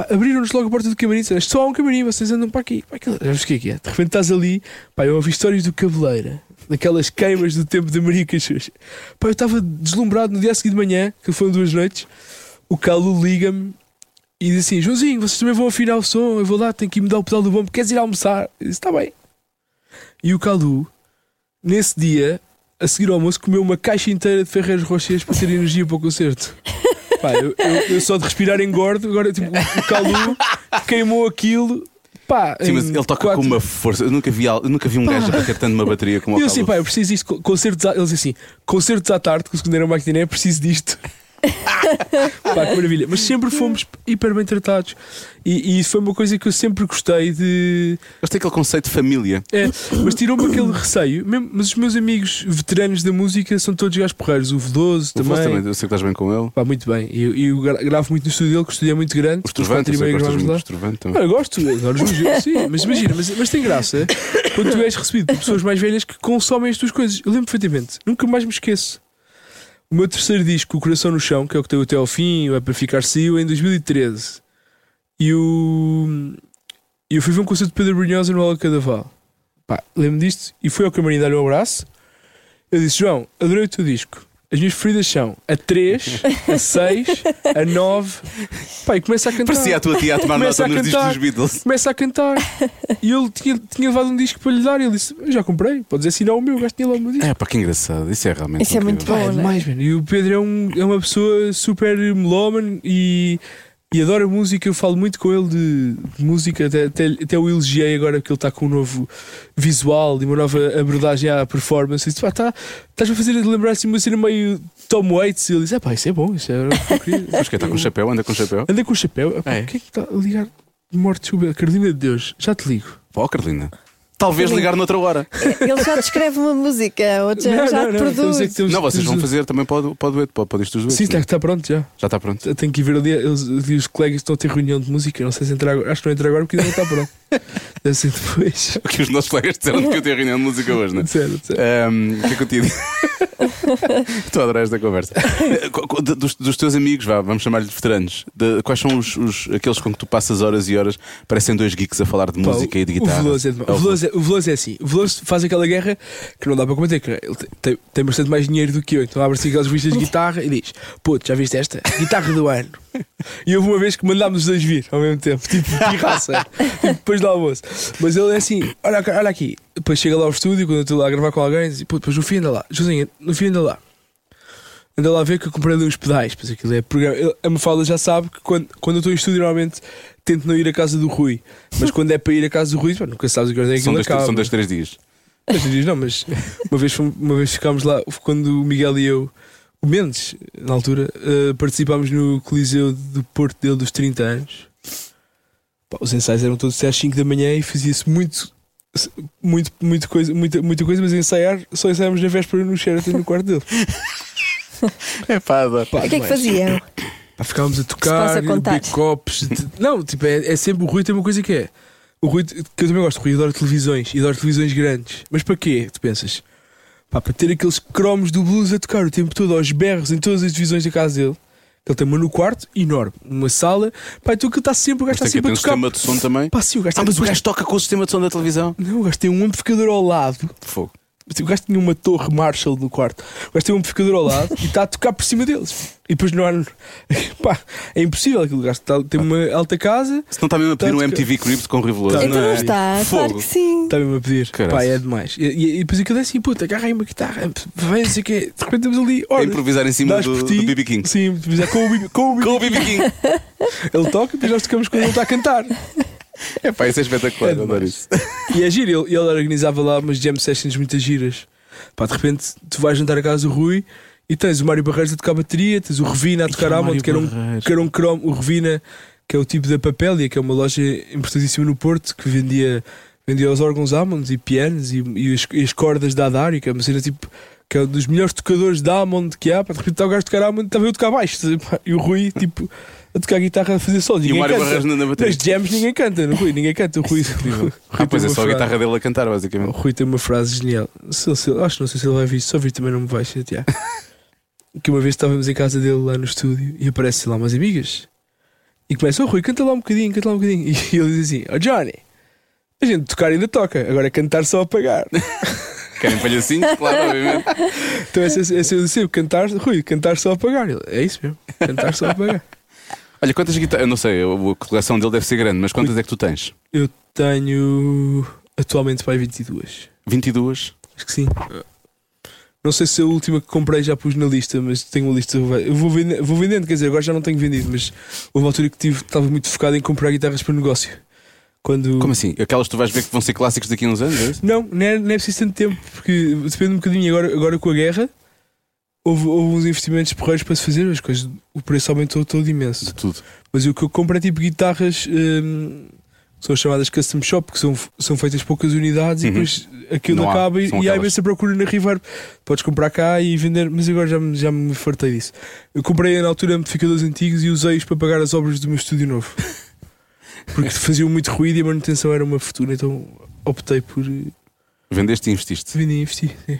Pá, Abriram-nos logo a porta do camarim e disseram: só há um camarim, vocês andam para aqui. Pá, aquilo, o que é que é? De repente estás ali, pá, eu ouvi histórias do Cabeleira, daquelas queimas do tempo da Maria Cachucha. Pá, eu estava deslumbrado no dia seguinte de manhã, que foram duas noites. O Calu liga-me e diz assim: Joãozinho, vocês também vão afinar o som. Eu vou lá, tenho que ir mudar o pedal do bombo. Queres ir almoçar? Eu disse: Está bem. E o Calu, nesse dia, a seguir ao almoço, comeu uma caixa inteira de Ferreiros Rochers para ter energia para o concerto. Pá, eu, eu- eu só de respirar engordo. Agora, tipo, o Calu queimou aquilo. Pá, Sim, mas ele toca quatro- com uma força. Eu nunca vi, eu nunca vi um gajo a bater tanto uma bateria como o eu assim, pá, eu preciso disto. co- Concertos eles assim, concertos à tarde, que o era maquiné, preciso disto. Pá, que maravilha. Mas sempre fomos hiper bem tratados. E, e isso foi uma coisa que eu sempre gostei de. Têm aquele conceito de família. É, mas tirou-me aquele receio. Mesmo- mas os meus amigos veteranos da música são todos gajos porreiros. O Veloso também. Também, eu sei que estás bem com ele. Pá, muito bem. E eu, eu gra- gravo muito no estúdio dele, que o estúdio é muito grande. Os Turvantes, eu muito dos Turvantes Ah, também. eu gosto, adoro os sim, mas imagina, mas, mas tem graça quando tu és recebido por pessoas mais velhas que consomem as tuas coisas. Eu lembro perfeitamente, nunca mais me esqueço. O meu terceiro disco, O Coração no Chão, que é o que tem até ao fim, É para Ficar, saiu em 2013. E o. eu fui ver um concerto de Pedro Brunhosa no Aula Cadaval. Pá, lembro disto e fui ao camarim dar-lhe um abraço. Eu disse: João, adorei o teu disco. As minhas preferidas são a 3, a 6, a 9. Pá, e começa a cantar Parecia a tua tia a tomar Começa nota a nos discos dos Beatles. começa a cantar. e ele tinha, tinha levado um disco para lhe dar. E ele disse: Eu já comprei, podes assinar o meu, o gajo tinha lá o meu disco. É, pá, que engraçado. Isso é realmente. Isso é muito incrível. Pá, é bom, né? demais, mano. E o Pedro é, um, é uma pessoa super melómano e, e adora música. Eu falo muito com ele de, de música, até, até, até o elogiei agora que ele está com um novo visual e uma nova abordagem à performance. Eu disse: Pá, tá, estás a fazer lembrar assim uma cena meio Tom Waits. E ele disse: É pá, isso é bom, isso é o que eu queria." Mas que está com chapéu, anda com chapéu. Anda com o chapéu. Epá, É. O que é que está a ligar? Morte de Carolina de Deus, já te ligo. Pô, Carolina. Talvez ligar noutra hora. Ele já descreve uma música, ou já, Não, já não, não, produz. que temos- Não, vocês vão fazer também para o, dueto, para, para isto dos duetos. Sim, é? está, está pronto já. Já está pronto. Eu tenho que ir ver ali. Eles, ali os colegas estão a ter reunião de música. Não sei se entrar agora. Acho que não entra agora porque ainda não está pronto. Deve ser depois. O que os nossos colegas disseram que eu tenho reunião de música hoje, não é? Sério, sério. Ahm, O que é que eu te digo? Estou a adorar esta conversa. Dos, dos teus amigos, vá, vamos chamar-lhe de veteranos, de- quais são os, os- aqueles com que tu passas horas e horas? Parecem dois geeks a falar de Pá, música e de guitarra. O Veloso é. É o, Veloso é, o Veloso é assim. O Veloso faz aquela guerra que não dá para combater. que Ele tem, tem, bastante mais dinheiro do que eu. Então abre-se aquelas revistas de guitarra e diz: Puto, já viste esta? Guitarra do ano. E houve uma vez que mandámos os dois vir ao mesmo tempo, tipo pirraça, tipo, depois do almoço. Mas ele é assim: olha, olha aqui. Depois chega lá ao estúdio, quando eu estou lá a gravar com alguém, diz: Puto, depois no fim anda lá. Josinha, no fim anda lá. Anda lá a ver que eu comprei ali uns pedais. Pois aquilo é programa. ele- A Mafalda já sabe que quando, quando eu estou em estúdio, normalmente tento não ir à casa do Rui. Mas quando é para ir à casa do Rui, pá, nunca sabes o que é que São dois, acaba. são dois, três dias. Mas diz, não, mas uma vez, uma vez ficámos lá, quando o Miguel e eu, o Mendes, na altura, eh, participámos no Coliseu do Porto dele dos 30 anos. Pá, os ensaios eram todos até às 5 da manhã e fazia-se muito, muito, muito coisa, muita, muita coisa, mas ensaiar, só ensaiámos na véspera no Sheraton no quarto dele. É pá, adoro. Pá, O que é que faziam? Pá, ficávamos a tocar, beber copos. de- Não, tipo, é, é sempre o Rui tem uma coisa que é. O Rui, que eu também gosto, o Rui adora televisões e adora televisões grandes. Mas para quê? Tu pensas? Pá, para ter aqueles cromos do blues a tocar o tempo todo aos berros em todas as divisões da casa dele. Ele tem uma no quarto, enorme, uma sala. Pá, então aquilo está sempre, o gajo está tem que sempre um a tocar. sistema de som também. Pá, sim, o gajo Ah, está mas o gajo toca com o sistema de som da televisão. Não, o gajo tem um amplificador ao lado. Fogo. O gajo tinha uma torre Marshall no quarto. O gajo tem um amplificador ao lado e está a tocar por cima deles. E depois não há. Pá, é impossível aquilo. O gajo está- tem uma alta casa, Se não está mesmo a pedir um Tanto que- MTV Crypt com o Riveloso. Tá, Então não é? está, claro que sim. está mesmo a pedir. Caraças. Pá, é demais. E, e, e depois aquilo é assim, puta, agarra aí uma guitarra, vem, não sei o quê. De repente estamos ali, olha. improvisar em cima do, do. BB King. Sim, improvisar com o BB com o BB Com o BB King. Ele toca e depois nós tocamos quando ele está a cantar. É pá, isso é espetacular. É adoro demais. isso. E é giro, ele, ele organizava lá umas jam sessions muitas giras. Pá, de repente tu vais jantar a casa do Rui e tens o Mário Barreiros a tocar bateria, tens o Revina a tocar Amond, Mário que era um, que era um cromo, o Revina, que é o tipo da Papélia, que é uma loja importantíssima no Porto, que vendia, vendia os órgãos Amond e pianos e, e as, e as cordas da Adari, que é uma cena tipo. Que é um dos melhores tocadores de Amond que há, pá, de repente está o gajo a tocar Amond, estava eu a tocar baixo, e o Rui, tipo, a tocar guitarra a fazer solos. E o Mário. Barreiros na, bateria. Nas jams ninguém canta, no Rui, ninguém canta. O Rui, o Rui Ah, pois é só a guitarra dele a cantar, O basicamente. Rui tem uma frase genial. Se se acho que não sei se ele vai vir, só vir também não me vai chatear. que uma vez estávamos em casa dele lá no estúdio e aparece lá umas amigas e começa: Oh Rui, canta lá um bocadinho, canta lá um bocadinho. E ele diz assim: Oh Johnny, a gente tocar ainda toca, agora é cantar só a pagar. Querem palhacinhos? Claro, obviamente. Então essa eu disse, cantar, Rui, cantar só a pagar. Ele, é isso mesmo, cantar só a pagar. Olha, quantas guitarras. Eu não sei, a coleção dele deve ser grande, mas quantas é que tu tens? Eu tenho atualmente para aí 22. 22? Acho que sim. Não sei se a última que comprei já pus na lista, mas tenho uma lista. Eu vou, vende- vou vendendo, quer dizer, agora já não tenho vendido, mas houve uma altura que tive, estava muito focado em comprar guitarras para negócio. Quando... Como assim? Aquelas que tu vais ver que vão ser clássicos daqui a uns anos? É? Não, não é, não é preciso tanto tempo, porque depende um bocadinho. Agora, agora com a guerra, houve, houve uns investimentos porreiros para se fazer, as coisas, o preço aumentou todo imenso. De tudo. Mas o que eu compro é tipo guitarras, hum, são chamadas custom shop, que são, são feitas poucas unidades Uhum. e depois aquilo Não há, acaba e, são e há imensa procura na Reverb. Podes comprar cá e vender, mas agora já, me- já me fartei disso. Eu comprei na altura amplificadores antigos e usei-os para pagar as obras do meu estúdio novo. Porque faziam muito ruído e a manutenção era uma fortuna, então optei por eh, Vendeste e investiste. vender e investir. sim.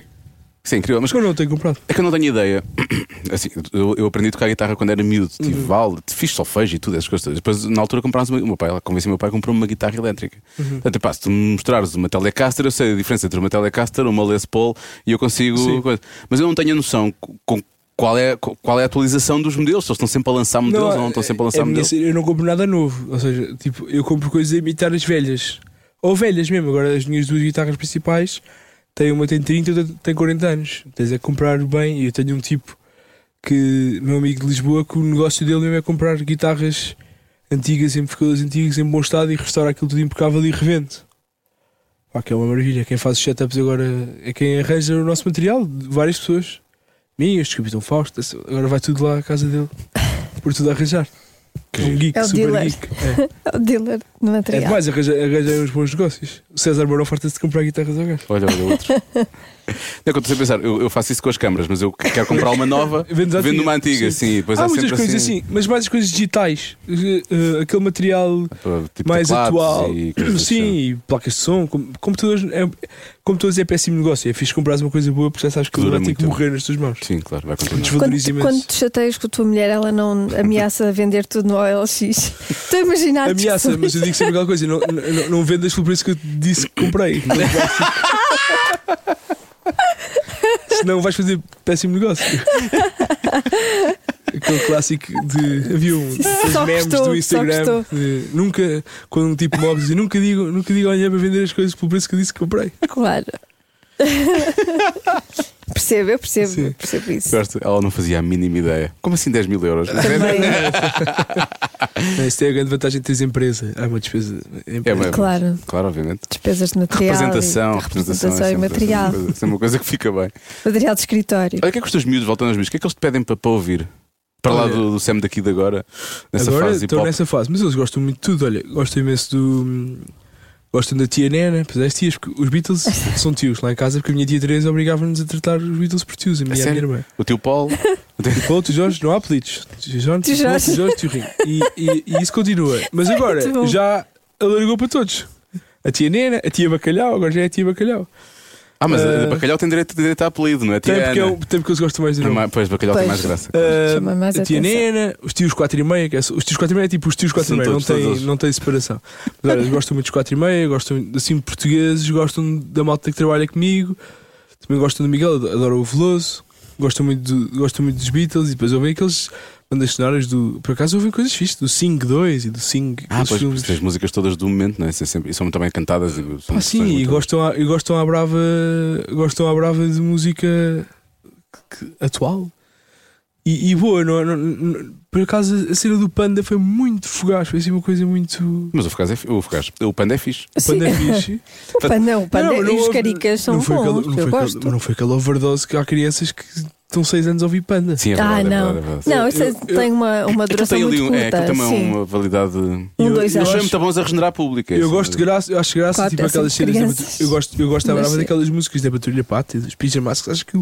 Isso é incrível. Mas eu não tenho comprado. é que eu não tenho ideia. Assim, eu, eu aprendi a tocar guitarra quando era miúdo. Tive Uhum. vale, fiz solfejo e tudo, essas coisas. Depois, na altura, comprámos uma. O meu pai, o meu pai a comprar uma guitarra elétrica. Uhum. Portanto, epá, se tu me mostrares uma Telecaster, eu sei a diferença entre uma Telecaster, uma Les Paul e eu consigo. Sim. coisa. Mas eu não tenho a noção com qual é, qual é a atualização dos modelos. Se eles estão sempre a lançar modelos ou não estão sempre a lançar é a minha modelos. eu não compro nada novo. Ou seja, tipo, eu compro coisas a imitar as velhas. Ou velhas mesmo. Agora, as minhas duas guitarras principais, tem uma tem 30 e outra tem 40 anos. Tens é comprar bem. E eu tenho um tipo que, meu amigo de Lisboa, que o negócio dele mesmo é comprar guitarras antigas, amplificadores antigos, em bom estado e restaurar aquilo tudo impecável e revende. Pá, que é uma maravilha. Quem faz os setups agora é quem arranja o nosso material, várias pessoas. Minhas, Capitão Fausto, agora vai tudo lá à casa dele. Por tudo a arranjar. É um geek, É o super dealer. geek. É, É o dealer de é material. demais, arranjei, arranjei uns bons negócios. O César Mourão farta-se de comprar guitarras ao gajo. Olha, olha outro. Não é que eu estou a pensar, eu, eu faço isso com as câmaras, mas eu quero comprar uma nova, vendo uma antiga, sim. sim. Depois Há há muitas coisas assim, assim, mas mais as coisas digitais. Uh, aquele material tipo mais atual. e assim. Sim, e placas de som. com- Computadores é, computadores é péssimo negócio. É fixe comprar uma coisa boa porque já sabes que dura vai ter muito que morrer nas tuas mãos. Sim, claro, vai continuar. Desvaloriza Quando, quando te chateias com a tua mulher, ela não ameaça vender tudo no OLX. Estou a imaginar Ameaça, mas eu digo sempre aquela coisa: não, não, não vendas pelo preço que eu disse que comprei. Senão vais fazer péssimo negócio. Aquele clássico de. Havia um Só memes custou, do Instagram. de nunca, quando um tipo morre, dizia nunca digo, nunca digo olha para vender as coisas pelo preço que eu disse que comprei. Claro. percebo, eu percebo, Sim. eu percebo isso. Gosto, ela não fazia a mínima ideia. Como assim 10 mil euros? Também. Não, Isso é a grande vantagem de teres empresa. Há uma despesa. É, mas- Claro. Claro, obviamente. Despesas de material. Representação, e- representação, representação é e material. É uma coisa, sempre uma coisa que fica bem. Material de escritório. Olha, o que é que os teus miúdos, voltando aos miúdos, o que é que eles te pedem para, para ouvir? Para lá Olha, do, do Sam daqui de agora, nessa Agora fase hop. nessa fase, mas eles gostam muito de tudo. Olha, gostam imenso do. Gostam da tia Nena, pois é, as tias, porque os Beatles são tios lá em casa, porque a minha tia Teresa obrigava-nos a tratar os Beatles por tios, a minha, a minha irmã. O teu Paulo. E Paulo, tio Jorge, não há apelidos. Tio Jorge, Tio tio Paulo, Jorge. tio Jorge, tio Rinho. E, e- e isso continua. Mas agora já alargou para todos. A tia Nena, a tia Bacalhau, agora já é a tia Bacalhau. Ah, mas a bacalhau tem direito, direito a apelido, não é? Tem porque, é o- tem porque eles gostam mais do É nome. mais- Pois, bacalhau tem Pois. mais graça. Chama mais a tia. Nena, os tios 4 e meia, que é, os tios 4 e meia é tipo os tios 4 e meia, não todos tem, não tem separação. Mas olha, eles gostam muito dos 4 e meia, gostam assim de portugueses, gostam da malta que trabalha comigo, também gostam do Miguel, adoram o Veloso, gostam muito, do, gostam muito dos Beatles e depois ouvem aqueles bandas sonoras do. Por acaso ouvem coisas fixes, do Sing 2 e do Sing. Ah, pois, filmes. pois, as músicas todas do momento, não é? É sempre- e são também cantadas. E, são Ah, sim, e gostam, à, e gostam à brava gostam à brava de música que- atual e, e boa, não, não- não- por acaso a cena do Panda foi muito fugaz, foi assim uma coisa muito. Mas o Fugaz é o, Fugaz, o Panda é fixe. O Panda é fixe. O panda, o panda Não, não e os caricas são não foi bons, não eu gosto. mas não foi aquela overdose que há crianças que estão 6 anos a ouvir Panda. Sim, é ah, verdade. é não. verdade, é verdade. Não, isso é- Eu- eu- tem uma, uma duração tem ali muito um, é, curta. aquilo também sim. é uma validade. Um, Eu- dois eu anos. são muito bons a regenerar público. é Eu gosto de graça, eu acho graça tipo aquelas cenas. da Eu gosto, eu gosto Mas brava daquelas músicas da Patrulha Pátria, dos pijamas, acho que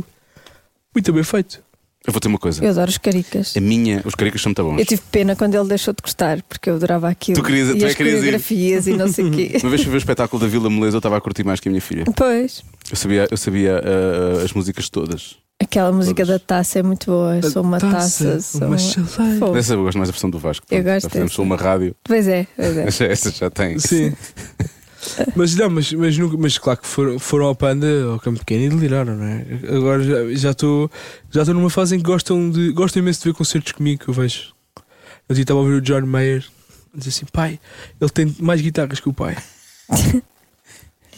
muito bem feito. Eu vou ter uma coisa. Eu adoro os caricas. A minha, os caricas são muito bons. Eu tive pena quando ele deixou de gostar, porque eu adorava aquilo. Tu querias- e tu é as que querias ir. coreografias e não sei o quê. Uma vez fui ver o espetáculo da Vila Moleza, eu estava a curtir mais que a minha filha. Pois, Eu sabia, eu sabia ah, as músicas todas. Aquela música Todas. da taça é muito boa. Eu sou uma taça, sou uma chaleira. Eu gosto mais da versão do Vasco. Eu gosto já fizemos dessa. só uma rádio. Pois é, pois é. Essa já tem. Sim. Mas não, mas, mas, nunca, mas claro que foram, foram ao Panda, ao Campo Pequeno e deliraram, não é? Agora já- estou já estou numa fase em que gostam, de, gostam imenso de ver concertos comigo, que eu vejo. Eu estava a ouvir o John Mayer dizer assim: pai, ele tem mais guitarras que o pai.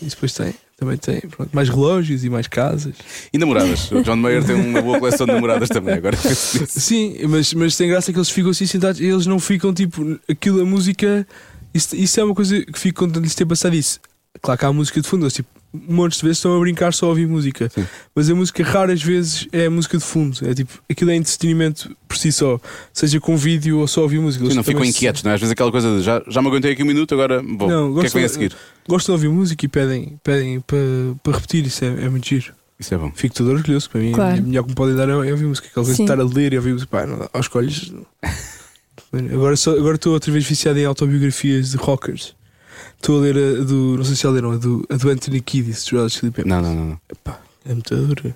e depois tem, também tem, pronto, mais relógios e mais casas. E namoradas. O John Mayer tem uma boa coleção de namoradas também. Agora. Sim, mas, mas tem graça que eles ficam assim sentados e eles não ficam tipo. Aquilo, a música. Isso, isso é uma coisa que fico contente de lhes ter passado isso. Claro que há música de fundo, eles tipo, montes de vezes estão a brincar só a ouvir música. Sim. Mas a música raras vezes é a música de fundo. É tipo, aquilo é entretenimento por si só, seja com vídeo ou só ouvir música. Sim, não ficam também se- inquietos, não é? Às vezes aquela coisa de já, já me aguentei aqui um minuto, agora bom, Não, o que é que vem a seguir? Gostam de ouvir música e pedem, pedem para, para repetir. Isso é, é muito giro. Isso é bom. Fico todo orgulhoso. Para mim, Claro. o melhor que me podem dar é, é ouvir música. Aquela coisa de Sim. estar a ler e ouvir música. Pá, não aos colhos. Agora só- agora estou outra vez viciado em autobiografias de rockers. Estou a ler a do. Não sei se já leram, a do, a do Anthony Kiddis, dos Red Chili Peppers. Não, não, não. não. Epá, é muito dura.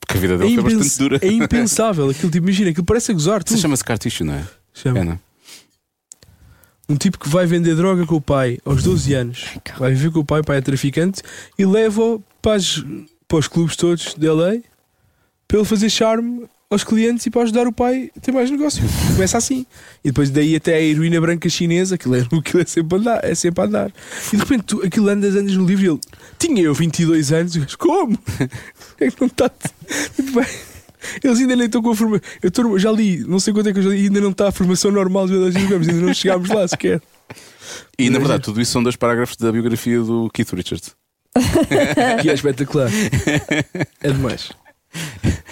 Porque a vida É, dele foi impens- bastante dura. é impensável. Aquilo, tipo, imagina, aquilo parece a gozar. Isso tudo. chama-se cartucho, não é? Chama. É, não é? Um tipo que vai vender droga com o pai aos 12 anos, vai viver com o pai, o pai é traficante, e leva-o para, as- para os clubes todos de LA para ele fazer charme aos clientes e para ajudar o pai a ter mais negócio. Começa assim. E depois daí até a heroína branca chinesa, aquilo é, aquilo é sempre a andar. É sempre a andar. E de repente tu, aquilo andas, andas no livro e ele tinha eu 22 anos, e eu, como? É que não está. Tipo, bem, Eles ainda nem estão com a formação. Eu estou- já li, não sei quanto é que eu já li, ainda não está a formação normal Verdadeiros Games, ainda não chegámos lá sequer. E na verdade, tudo isso são dois parágrafos da biografia do Keith Richards. Que é espetacular. É demais.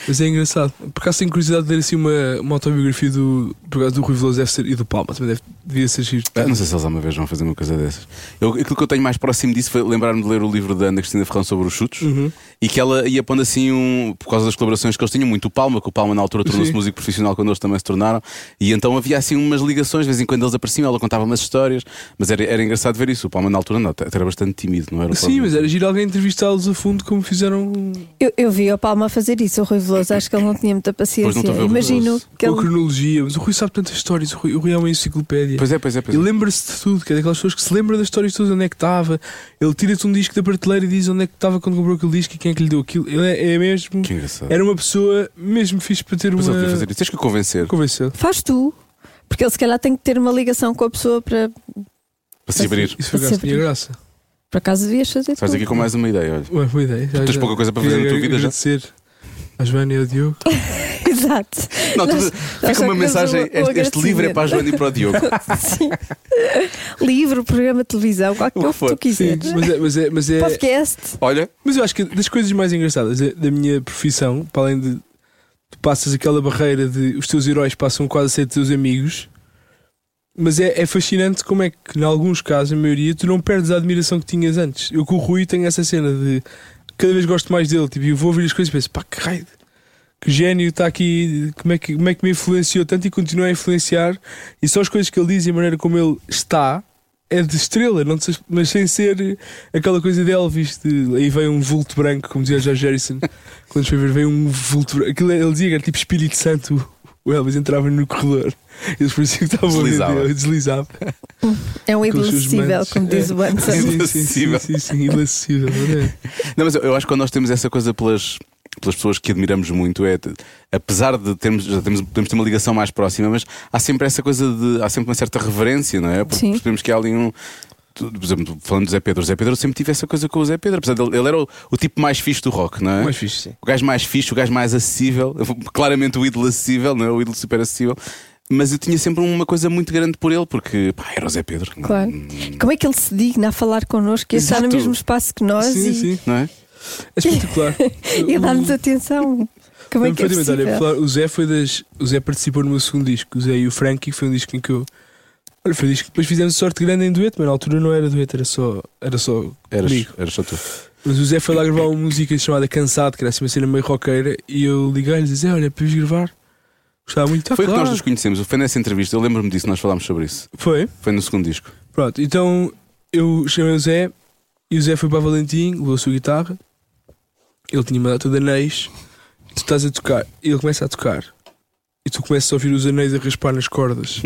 Mas é engraçado. Por acaso tenho curiosidade de ler assim uma, uma autobiografia do, do Rui Veloso deve ser, e do Palma também deve, devia ser giro. Ah, Não sei se eles alguma vez vão fazer uma coisa dessas. Eu, aquilo que eu tenho mais próximo disso foi lembrar-me de ler o livro da Ana Cristina Ferrão sobre os chutos Uhum. e que ela ia pondo assim, um, por causa das colaborações que eles tinham, muito o Palma, que o Palma na altura tornou-se músico profissional quando eles também se tornaram, e então havia assim umas ligações, de vez em quando eles apareciam, ela contava umas histórias, mas era, era engraçado ver isso. O Palma na altura não, até era bastante tímido, não era? Sim, mas era giro alguém entrevistá-los a fundo como fizeram Eu, eu vi o Palma a fazer isso, o Rui Veloso, acho que ele não tinha muita paciência. Imagino que com a ele. cronologia. Mas o Rui sabe tantas histórias, o Rui, o Rui é uma enciclopédia. Pois é, pois é, pois Ele é. lembra-se de tudo, que é daquelas pessoas que se lembram das histórias todas, onde é que estava. Ele tira-te um disco da prateleira e diz onde é que estava quando comprou aquele disco e quem é que lhe deu aquilo. Ele é, é mesmo. Que engraçado. Era uma pessoa mesmo fixe para ter devia uma. fazer isso. Tens que o convencer Convenceu. Faz tu. Porque ele se calhar tem que ter uma ligação com a pessoa para. para se abrir. Isso foi Para graça, graça. Por acaso devias fazer Estás tu. aqui com mais uma ideia, olha. Ué, boa ideia. Já- tens já- pouca coisa para fazer na tua vida já. À Joana e ao Diogo. Exato. Não, tu- Nós- nós fica só uma mensagem. este, este livro é para a Joana e para o Diogo. Sim. Livro, programa de televisão, qualquer O que coisa que for. tu quiseres. Sim, mas é, mas é, mas é, Podcast. Olha, Mas eu acho que das coisas mais engraçadas da da minha profissão, para além de tu passas aquela barreira de os teus heróis passam quase a ser teus amigos, mas é, é fascinante como é que, em alguns casos, a maioria, tu não perdes a admiração que tinhas antes. Eu com o Rui tenho essa cena de cada vez gosto mais dele, tipo, eu vou ouvir as coisas e penso, pá, que raio, que gênio está aqui, como é, que, como é que me influenciou tanto e continua a influenciar, e só as coisas que ele diz e a maneira como ele está. É de estrela, não te- mas sem ser aquela coisa de Elvis, de, aí veio um vulto branco, como dizia George Harrison. Quando foi ver, veio um vulto branco. Aquilo, ele dizia que era tipo Espírito Santo. O Elvis entrava no corredor. Eles pareciam que estavam a Deslizava. dele, deslizava. É um ídolo Com os seus acessível, mantos. como diz o Anderson. Sim, sim, sim, Inacessível. sim, sim, inacessível. é. Não, mas eu, eu acho que quando nós temos essa coisa pelas, pelas pessoas que admiramos muito, é de- apesar de termos, já temos, podemos ter uma ligação mais próxima, mas há sempre essa coisa de. há sempre uma certa reverência, não é? Porque Sim. percebemos que há ali um. Por exemplo, falando do Zé Pedro, o Zé Pedro eu sempre tive essa coisa com o Zé Pedro, apesar dele, ele era o, o tipo mais fixe do rock, não é? Mais fixe, sim. O gajo mais fixe, o gajo mais acessível, claramente o ídolo acessível, não é? O ídolo super acessível. Mas eu tinha sempre uma coisa muito grande por ele, porque pá, era o Zé Pedro. Claro. Como é que ele se digna a falar connosco e a estar no mesmo espaço que nós Sim, e, sim. Não é? É espetacular. e dar-nos atenção? Como é que é Perfeitamente, olha, possível? falar- o Zé foi das. O Zé participou no meu segundo disco, o Zé e o Frankie, que foi um disco em que eu. Olha, foi um disco que depois fizemos sorte grande em dueto, mas na altura não era dueto, era só, era só Eras, comigo. eras só tu. Mas o Zé foi lá gravar uma música chamada Cansado, que era assim uma cena meio roqueira, e eu liguei-lhe e disse: Olha, para ires gravar? Gostava muito. Ah, Foi que claro. nós nos conhecemos, foi nessa entrevista, eu lembro-me disso, nós falámos sobre isso. Foi? Foi no segundo disco. Pronto, então eu chamei o Zé e o Zé foi para Valentim, levou a sua guitarra, ele tinha uma data de anéis, tu estás a tocar, e ele começa a tocar. e tu começas a ouvir os anéis a raspar nas cordas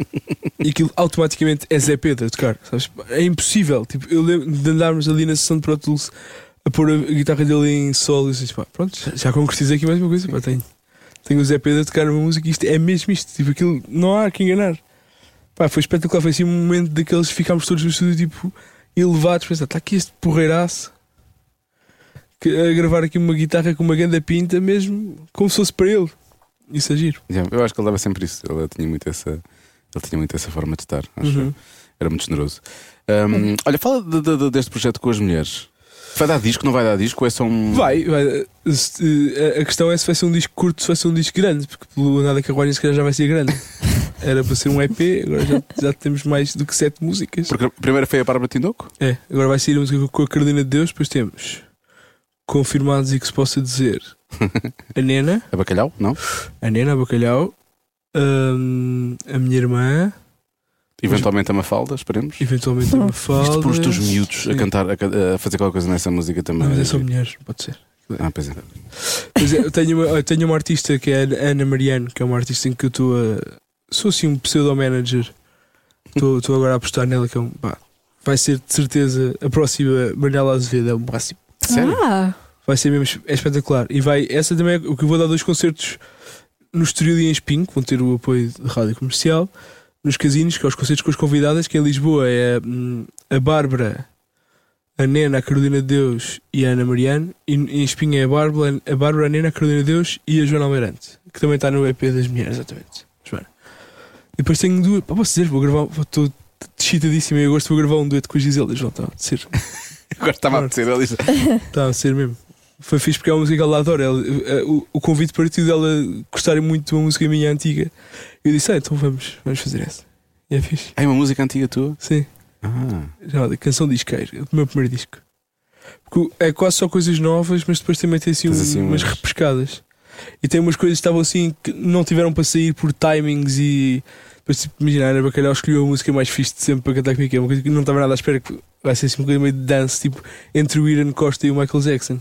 e aquilo automaticamente é Zé Pedro a tocar, sabes? É impossível. Tipo, eu lembro de andarmos ali na sessão de Pro Tools a pôr a guitarra dele em solo e disse, pá, pronto, já- já concretizei aqui mais uma coisa, pá, tenho, tenho o Zé Pedro a tocar uma música e isto é mesmo isto, tipo, aquilo não há que enganar. Pá, foi espetacular, foi assim um momento daqueles que ficámos todos no estúdio, tipo, elevados, pensar, está aqui este porreiraço a gravar aqui uma guitarra com uma grande pinta, mesmo como se fosse para ele. Isso é giro. Eu acho que ele dava sempre isso. Ele tinha muito essa, ele tinha muito essa forma de estar. Acho Uhum. Era muito generoso. Um, olha, fala de- de- deste projeto com as mulheres. Vai dar disco, não vai dar disco? É só um. Vai, vai. Se- A a questão é se vai ser um disco curto, se vai ser um disco grande, porque pelo nada que agora já vai ser grande. Era para ser um EP, agora já, já temos mais do que sete músicas. Porque a primeira foi a Bárbara Tindoco? É, agora vai sair a música com a Carolina de Deus, depois temos confirmados e que se possa dizer a Nena, A Bacalhau? Não? a Nena, a Bacalhau, hum, a minha irmã, Eventualmente a Mafalda, esperemos. eventualmente a Mafalda. Isto por os teus miúdos a cantar, a, a fazer qualquer coisa nessa música também. Não, mas é só mulheres, pode ser. Ah, pois é. Pois é, eu tenho uma, eu tenho uma artista que é a Ana Mariano, que é uma artista em que eu estou a. Sou assim um pseudo-manager. Estou estou agora a apostar nela, que é um. pá, vai ser de certeza a próxima Manela Azevedo, é o máximo. Sério? Ah, Vai ser mesmo é espetacular. E vai, essa também é o que eu vou dar dois concertos no Estoril e em Espinho, que vão ter o apoio de rádio comercial. Nos casinos, que é os concertos com as convidadas, que em Lisboa é hum, a Bárbara, a Nena, a Carolina de Deus e a Ana Mariano. E em Espinho é a Bárbara, a Bárbara, a Nena, a Carolina de Deus e a Joana Almeirante, que também está no EP das mulheres, exatamente. Joana. E depois tenho duas. Pá, posso dizer, vou gravar. Estou excitadíssimo em agosto, vou gravar um dueto com a Gisela. João, está a ser. Agora estava a dizer, ele disse. Está a ser mesmo. Foi fixe porque é uma música que ela adora. Ela- eh, o, o convite partiu dela gostarem muito de uma música minha antiga. Eu disse, ah, então vamos, vamos fazer essa. E é fixe. É uma música antiga tua? Sim. Ah, Chamada Canção Disqueiro, é o meu primeiro disco. Porque é quase só coisas novas, mas depois também tem assim, um- assim umas repescadas. E tem umas coisas que estavam assim que não tiveram para sair por timings e. Depois, tipo, imagina, Ana Bacalhau escolheu a música mais fixe de sempre para cantar comigo, que é uma coisa que não estava nada à espera, que vai ser assim uma coisa meio de dance, tipo, entre o Ian Costa e o Michael Jackson.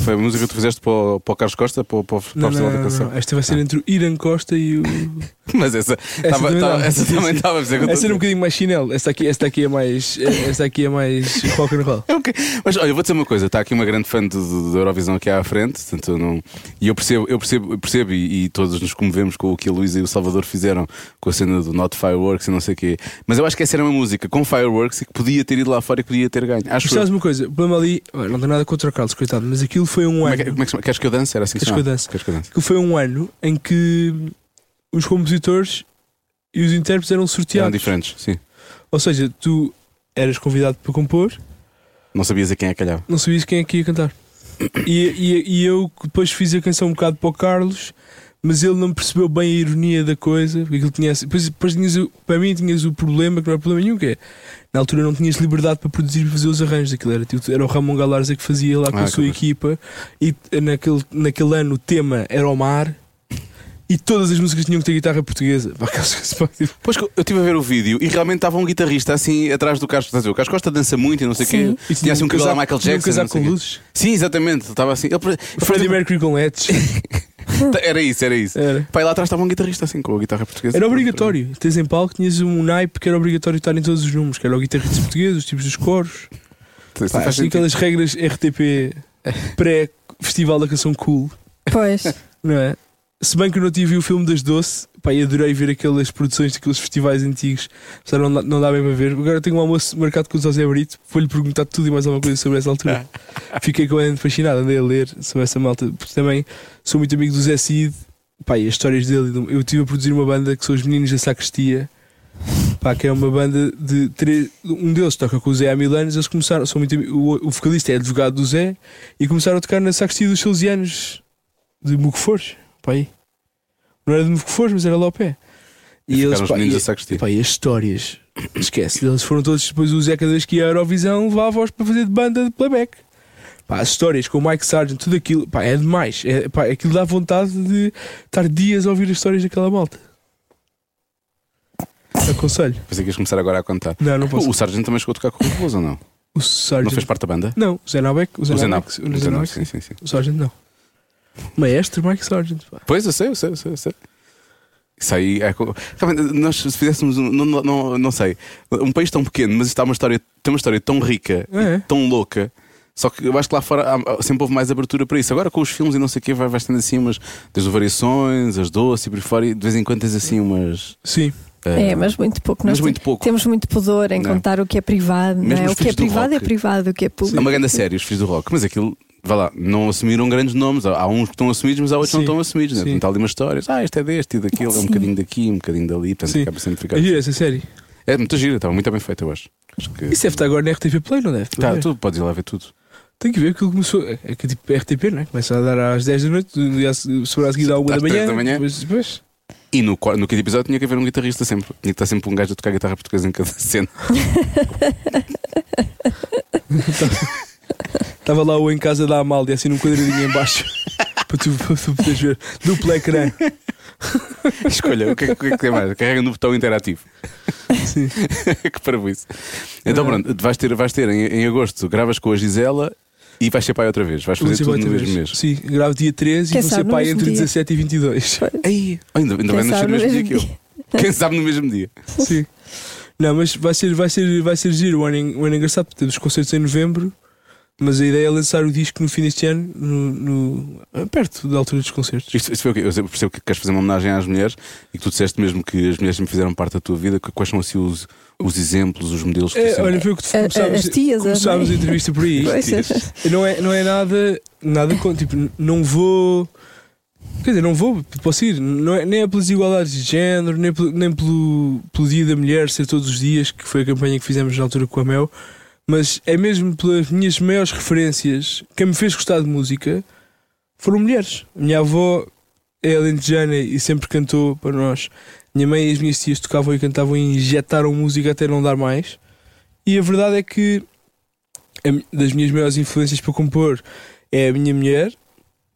foi a música que tu fizeste para o, para o Carlos Costa, para, o- para, o- Não, Festival não, da Canção? não. Esta vai ser entre o Irã Costa e o. Mas essa, tava- também tava- essa também estava a dizer eu Essa era um bocadinho mais chinelo. Esta aqui, esta aqui é mais. Esta aqui é mais rock and roll. dizer. Ok. Mas olha, vou dizer uma coisa: está aqui uma grande fã da Eurovisão aqui à frente, portanto, não, e eu percebo, eu percebo, eu percebo e, e todos nos comovemos com o que a Luísa e o Salvador fizeram com a cena do Not Fireworks e não sei o quê. Mas eu acho que essa era uma música com Fireworks e que podia ter ido lá fora e que podia ter ganho. Acho que. sabes uma coisa? O problema ali. Não tem nada contra o Carlos, coitado, mas aquilo foi um ano. é que, como é que? Queres que eu dance? Era assim Queres que eu dance? Queres que eu dance? Aquilo foi um ano em que os compositores e os intérpretes eram Eram sorteados. diferentes, sim. Ou seja, tu eras convidado para compor, Não sabias a quem é que calhava. não sabias quem é que ia cantar. E, e, e eu depois fiz a canção um bocado para o Carlos, mas ele não percebeu bem a ironia da coisa. Porque ele tinha, depois, depois tinhas, para mim tinhas o problema, que não é problema nenhum, que é na altura não tinhas liberdade para produzir e fazer os arranjos. Aquilo era, tipo, era o Ramon Galarza que fazia lá com Ah, a sua que equipa, e naquele, naquele ano o tema era o mar. E todas as músicas tinham que ter guitarra portuguesa. Tipo, que eu estive a ver o vídeo e realmente estava um guitarrista assim atrás do Carlos. Ver? O Carlos Costa dança muito e não sei o quê. Tinha assim um a Michael um Jackson. casaco sei com luzes. Sim, exatamente. Estava assim. Ele- Freddie Mercury com LEDs. Era isso, era isso. Era. Pai, lá atrás estava um guitarrista assim com a guitarra portuguesa. Era obrigatório. Tens em palco, tinhas um naipe que era obrigatório estar em todos os números, que era o guitarrista português, os tipos dos coros. Pá, faz assim, sentido. aquelas regras RTP pré-Festival da Canção Cool, pois. não é? Se bem que eu não tive o filme das Doce, pá, e adorei ver aquelas produções daqueles festivais antigos, apesar de não, dá- não dá bem para ver. Agora tenho um almoço marcado com o José Brito, vou-lhe perguntar tudo e mais alguma coisa sobre essa altura. Fiquei completamente fascinado, andei a ler sobre essa malta, porque também sou muito amigo do Zé Cid, pá, e as histórias dele. Eu estive a produzir uma banda que são os Meninos da Sacristia, pá, que é uma banda de três. Um deles toca com o Zé há mil anos, eles começaram, são muito, o, o vocalista é advogado do Zé e começaram a tocar na Sacristia dos Salesianos de Mucofores, pá, aí. Não era de Mucofores, mas era lá ao pé. E ficaram os pá, e- da sacristia. Pá, e as histórias, esquece, eles foram todos. Depois o Zé, cada vez que à Eurovisão, levava-os para fazer de banda de playback. Pá, as histórias com o Mike Sargent, tudo aquilo, pá, é demais. É, pá, aquilo dá vontade de estar dias a ouvir as histórias daquela malta. Aconselho. Pensei que ias começar agora a contar. Não, não posso. O Sargent também chegou a tocar com o ou não? O Sargent. Não fez parte da banda? Não, o Zé Nabeck. O Zé O Zé Nabeck. O Zé Nabeck, sim. sim, sim. O Sargent não. Maestro Mike Sargent. Pá. Pois, eu sei, eu sei, eu sei. Eu sei. Isso aí é. Realmente, nós se fizéssemos um. Não, não, não, sei. Um país tão pequeno, mas está uma história, tem uma história tão rica, É. e tão louca. Só que eu acho que lá fora há- sempre houve mais abertura para isso. Agora com os filmes e não sei o quê, vai, tendo assim umas. As variações, as doces e por aí fora, e de vez em quando tens assim umas. Sim. eh, É, mas muito pouco. mas Nós muito pouco. temos muito pudor em Não. contar o que é privado. É? O que é privado é rock. privado, o que é público. É uma grande série, os filhos do rock. Mas aquilo, vai lá, não assumiram grandes nomes. Há uns que estão assumidos, mas há outros que não estão assumidos. Né? Portanto, Há ali umas histórias. Ah, este é deste e daquele, é um bocadinho daqui, um bocadinho dali. Portanto, Sim. acaba sempre ficar. É gira essa série. É muito gira, estava muito bem feita, eu acho. acho que... Isso deve estar agora na RTP Play, não deve? Tá, tu podes ir lá ver tudo. Tem que ver aquilo começou. É é que tipo RTP, não é? Começa a dar às 10 da noite, sobre a seguir à 1 da manhã. 3 da manhã. Depois, depois. E no, no quinto episódio tinha que haver um guitarrista sempre. Tinha que estar sempre um gajo a tocar guitarra portuguesa em cada cena. Estava lá o em casa da Amália, assim num quadradinho em baixo. para, tu, para tu poderes ver. Duplo ecrã. Escolha, o que é, o que é que tem mais? Carrega no botão interativo. Sim. que para isso. Então pronto, vais ter, vais ter em, em agosto, gravas com a Gisela e vais ser pai outra vez. Vais fazer tudo no outra mesmo vez. mês. Sim, gravo dia 13 Quem e vou ser sabe no pai mesmo entre dia. 17 e 22. Aí, ainda, ainda vai nascer sabe no no mesmo dia mesmo que eu. Quem sabe no mesmo dia. Sim. Não, mas vai ser, vai ser, vai ser giro. O ano, en- o ano engraçado, porque temos concertos em novembro, mas a ideia é lançar o disco no fim deste ano, no, no- perto da altura dos concertos. Isto, isto foi o quê? Eu percebo que queres fazer uma homenagem às mulheres e que tu disseste mesmo que as mulheres sempre fizeram parte da tua vida. Que- Quais são assim os, os exemplos, os modelos que tu É, sempre- olha, foi o que tu A- a- começámos, as tias, as começámos a mães. entrevista por aí. É. Não é, não é nada, nada com, tipo, não vou. Quer dizer, não vou, posso ir, não é, nem é pelas igualdades de género, nem, pelo, nem pelo, pelo Dia da Mulher ser todos os dias, que foi a campanha que fizemos na altura com a Mel, mas é mesmo pelas minhas maiores referências, quem me fez gostar de música foram mulheres. A minha avó é alentejana e sempre cantou para nós. Minha mãe e as minhas tias tocavam e cantavam e injetaram música até não dar mais. E a verdade é que das minhas maiores influências para compor é a minha mulher.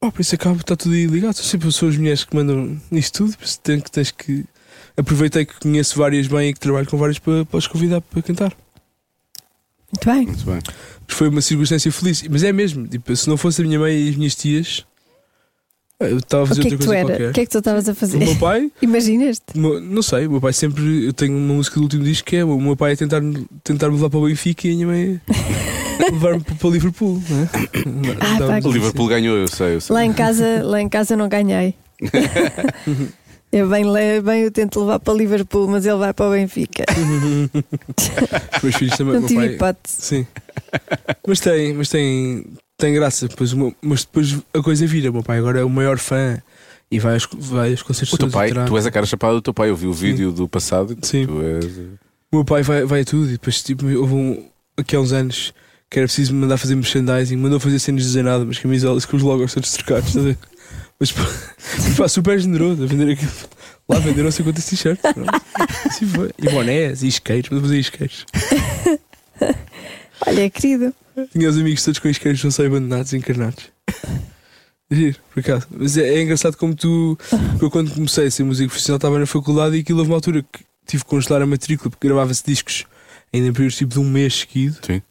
Oh, por isso acaba está tudo aí ligado. Sempre são as mulheres que mandam nisto tudo. Por isso tens que, tens que. Aproveitei que conheço várias bem e que trabalho com várias para, para os convidar para cantar. Muito bem. Muito bem. Foi uma circunstância feliz. Mas é mesmo, tipo, se não fosse a minha mãe e as minhas tias, eu estava a O fazer que é que tu era? qualquer. O que é que tu estavas a O fazer? meu pai, Imaginas-te? o não sei, o meu pai sempre. Eu tenho uma música do último disco que é o meu pai a tentar, tentar me levar para o Benfica e a minha mãe a levar-me para o Liverpool. Não é? Ah, dá- O Liverpool ganhou, eu sei. Eu sei. Lá em casa, lá em casa não ganhei. Eu bem, bem eu tento levar para Liverpool, mas ele vai para o Benfica. Os meus filhos também. Não tive pai- hipótese. Sim. Mas tem, mas tem, tem graça. Depois, meu- mas depois a coisa vira. O meu pai agora é o maior fã e vai aos, vai aos concertos O teu pai, tu és a cara chapada do teu pai. Eu vi o vídeo do passado. Sim. Tu és... O meu pai vai, vai a tudo e depois tipo, houve um, aqui há uns anos que era preciso mandar fazer merchandising, mandou fazer cenas desenhadas, mas camisolas com os logos todos trocados, estás a ver? Mas pá, super generoso a vender aquilo. Lá venderam 50 t-shirts. Assim foi. E bonés e isqueiros, mandou fazer isqueiros. Olha, querido. Tinha os amigos todos com isqueiros não sei abandonados, encarnados. Giro, por acaso. Mas é, é engraçado como tu. porque Eu quando comecei a ser músico profissional estava na faculdade e aquilo houve uma altura que tive que congelar a matrícula porque gravava-se discos ainda em períodos tipo de um mês seguido. Sim.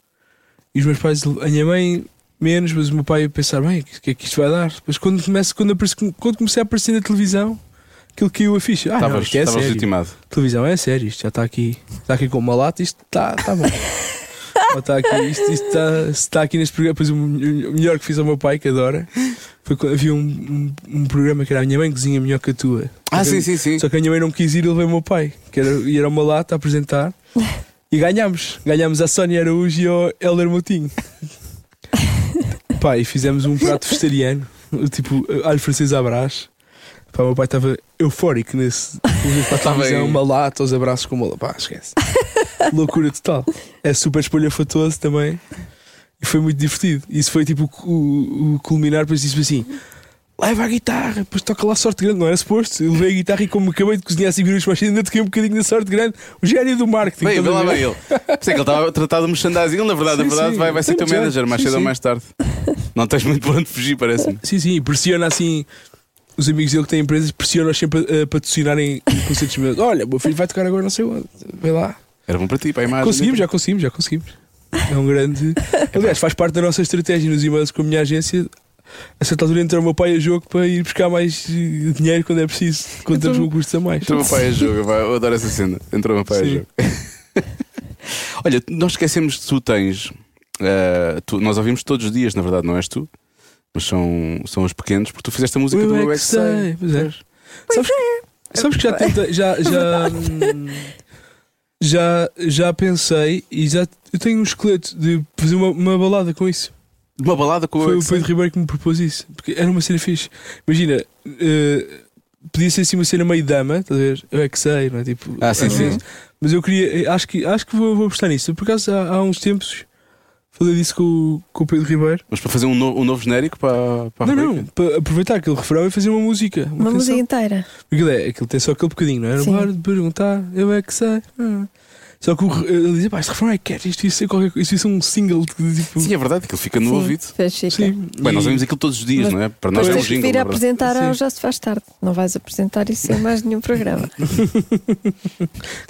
E os meus pais, a minha mãe menos, mas o meu pai a pensar, bem, o que é que isto vai dar? Depois quando, começo, quando, apareci, quando comecei a aparecer na televisão, aquilo caiu a ficha. Ah, não, Estavas isto é estavas sério. legitimado. Televisão é sério, isto já está aqui, está aqui com uma lata, isto está tá bom. Está aqui, isto, isto está, está aqui neste programa. Depois o me- o melhor que fiz ao meu pai, que adora, foi quando havia um, um, um programa que era a minha mãe cozinha melhor que a tua. Ah, Só que- sim, sim, sim. Só que a minha mãe não quis ir e levei o meu pai, que era, e era uma lata a apresentar. E ganhámos. Ganhámos a Sónia Araújo e ao Helder Moutinho. Pá, e fizemos um prato vegetariano, tipo alho francês à brás. Pá, o meu pai estava eufórico nesse. Estava uma lata, os abraços com uma. Pá, esquece. Loucura total. É super espalhafatoso também. E foi muito divertido. Isso foi tipo o, o, o culminar, depois disse assim: leva a guitarra, depois toca lá sorte grande. Não era suposto. Eu levei a guitarra e, como acabei de cozinhar 5 minutos mais cedo, ainda toquei um bocadinho da sorte grande. O gênio do marketing. Bem, vê lá bem ele. Pensei que ele estava a tratar de merchandising. Ele, na verdade, na Sim, verdade, sim. vai, vai ser teu manager mais sim, cedo ou mais tarde. Não tens muito por onde fugir, parece-me. Sim, sim, pressiona assim. Os amigos dele que têm empresas pressionam-os sempre a, patrocinarem concertos meus. Olha, o meu filho vai tocar agora não sei onde. Vê lá. Era bom para ti, para a imagem. Conseguimos, já conseguimos, já conseguimos. É um grande. Aliás, faz parte da nossa estratégia nos e-mails com a minha agência a certa altura entra o meu pai a jogo para ir buscar mais eh, dinheiro quando é preciso, quando temos um custo a mais. Entrou o meu pai a jogo, pá, eu adoro essa cena. Entrou o meu pai a Sim. jogo. Olha, nós esquecemos que tu tens. eh, tu- nós ouvimos todos os dias, na verdade, não és tu, mas são, são os pequenos, porque tu fizeste a música Eu do é Eu que é que sei. pois é. Sabes, sabes que já tentei, já, já, hum, já, já pensei e já eu tenho um esqueleto de fazer uma, uma balada com isso. Uma balada com o Foi o. Pedro Ribeiro que me propôs isso. Porque era uma cena fixe. Imagina, eh, podia ser assim uma cena meio dama, estás a ver? Eu é que sei, não é? Tipo, Ah, sim, sim. Mas eu queria, acho que, acho que vou, vou apostar nisso. Por acaso há, há uns tempos falei disso com, o- com o Pedro Ribeiro. Mas para fazer um novo, um novo genérico para, para a Não, rubrica? não, para aproveitar aquele refrão e fazer uma música. Uma, Uma música inteira. Aquilo, é, aquilo tem só aquele bocadinho, não é? Sim. De perguntar, eu é que sei. Ah. Só que o, ele dizia, pá, este refrão é isto ia ser qualquer coisa, isto ia ser um single de tipo. Sim, é verdade, aquilo fica no Sim, ouvido. chique. Sim. Bem, nós ouvimos aquilo todos os dias, Mas não é? Para nós é um jingle. vir a verdade. apresentar Sim. ao Já Se Faz Tarde. Não vais apresentar isso em mais nenhum programa.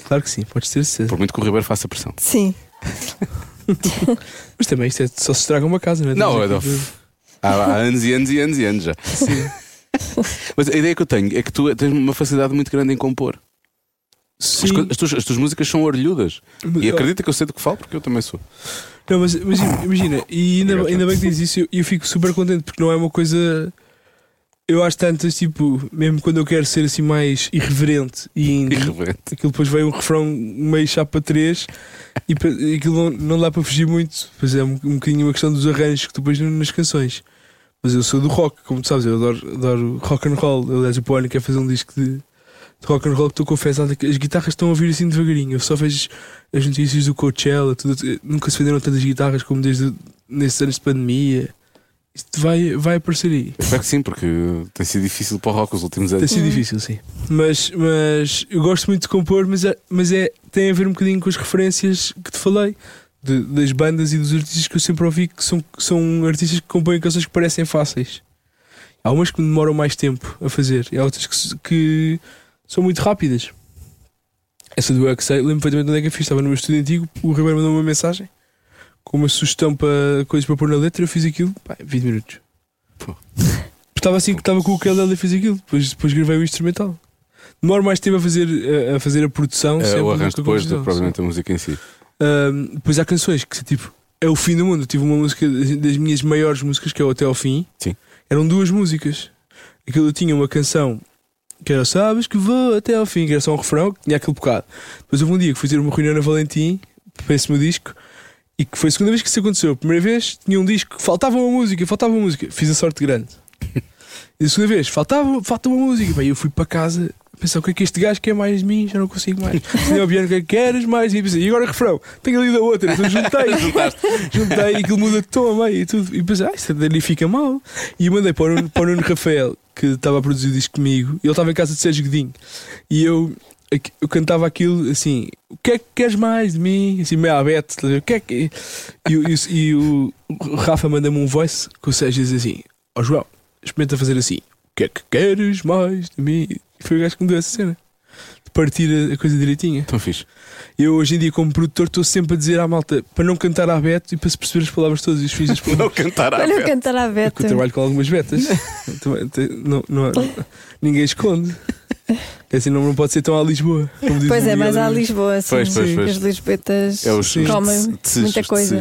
Claro que sim, podes ter certeza. Por muito que o Ribeiro faça pressão. Sim. Mas também isto é, só se estraga uma casa, não é? Não, é Há, há anos e anos e anos e anos já. Mas a ideia que eu tenho é que tu tens uma facilidade muito grande em compor. As, Sim. as tuas, as tuas músicas são orelhudas. Mas- E acredita que eu sei do que falo, porque eu também sou. Não, mas imagina, imagina, e ainda, ainda bem que diz isso, eu, eu fico super contente porque não é uma coisa. Eu acho tantas, tipo, mesmo quando eu quero ser assim mais irreverente e indie, Irreverente. aquilo depois vem um refrão meio chapa 3 e, e aquilo não, não dá para fugir muito. Pois é um, um bocadinho uma questão dos arranjos que tu pões nas canções. Mas eu sou do rock, como tu sabes, eu adoro, adoro rock and roll. Aliás, o Pony quer fazer um disco de rock and roll que tu confessas que as guitarras estão a vir assim devagarinho. Eu só vejo as notícias do Coachella, tudo, nunca se venderam tantas guitarras como desde nesses anos de pandemia. Isto vai, vai aparecer aí. Eu espero que sim, porque tem sido difícil para o rock os últimos Tem anos. sido difícil, sim. Mas, mas eu gosto muito de compor, mas, é, mas é, tem a ver um bocadinho com as referências que te falei. de- das bandas e dos artistas que eu sempre ouvi que são, que são artistas que compõem canções que parecem fáceis. Há umas que demoram mais tempo a fazer e há outras que, que são muito rápidas. Essa do Que Sei, lembro perfeitamente onde é que eu fiz. Estava no meu estúdio antigo, o Ribeiro mandou uma mensagem com uma sugestão para coisas para pôr na letra. Eu fiz aquilo, pá, 20 minutos. Pô. Estava assim que estava com o ukulele e fiz aquilo. Depois, depois gravei o instrumental. Demoro mais tempo a fazer a, a, fazer a produção. É, o arranjo que depois, composição, provavelmente, a música em si. depois há canções que tipo é o fim do mundo. Eu tive uma música das das minhas maiores músicas que é o Até ao Fim. Sim. Eram duas músicas. Aquilo eu tinha uma canção que era Sabes que vou até ao fim, que era só um refrão, que tinha aquele bocado. Depois houve um dia que fui ter uma reunião na Valentim para esse meu disco e que foi a segunda vez que isso aconteceu. A primeira vez tinha um disco que faltava uma música, faltava uma música. Fiz a sorte grande. E a segunda vez faltava, falta uma música. Bem, eu fui para casa pensar o que é que este gajo quer mais de mim, já não consigo mais. Tinha o piano, o que é que queres mais? E, pensei, e agora refrão, tenho ali da outra. Então juntei, juntei e aquilo muda de tom a meio e tudo. E pensei, ah, isto ali fica mal. E mandei para o Nuno, para o Nuno Rafael, que estava a produzir o disco comigo, ele estava em casa de Sérgio Godinho. E eu, eu cantava aquilo assim: O que é que queres mais de mim? Assim, meio aberto, o que é que. E, e e o, o Rafa manda-me um voice que o Sérgio diz assim: Ó João, experimenta fazer assim: O que é que queres mais de mim? E foi o gajo que me deu essa cena. Partir a, coisa direitinha. Tão fixe. Eu hoje em dia, como produtor, estou sempre a dizer à malta para não cantar à Beto e para se perceber as palavras todas e os fins das Não palavras. cantar à Olha eu vez. cantar à Porque eu trabalho com algumas betas. Também te- não, não, ninguém esconde. É assim, não, não pode ser tão à Lisboa. como diz Pois o é, Miguel mas há Araújo. Lisboa, assim, Pois, pois, pois. as lisboetas É os, os comem muita coisa.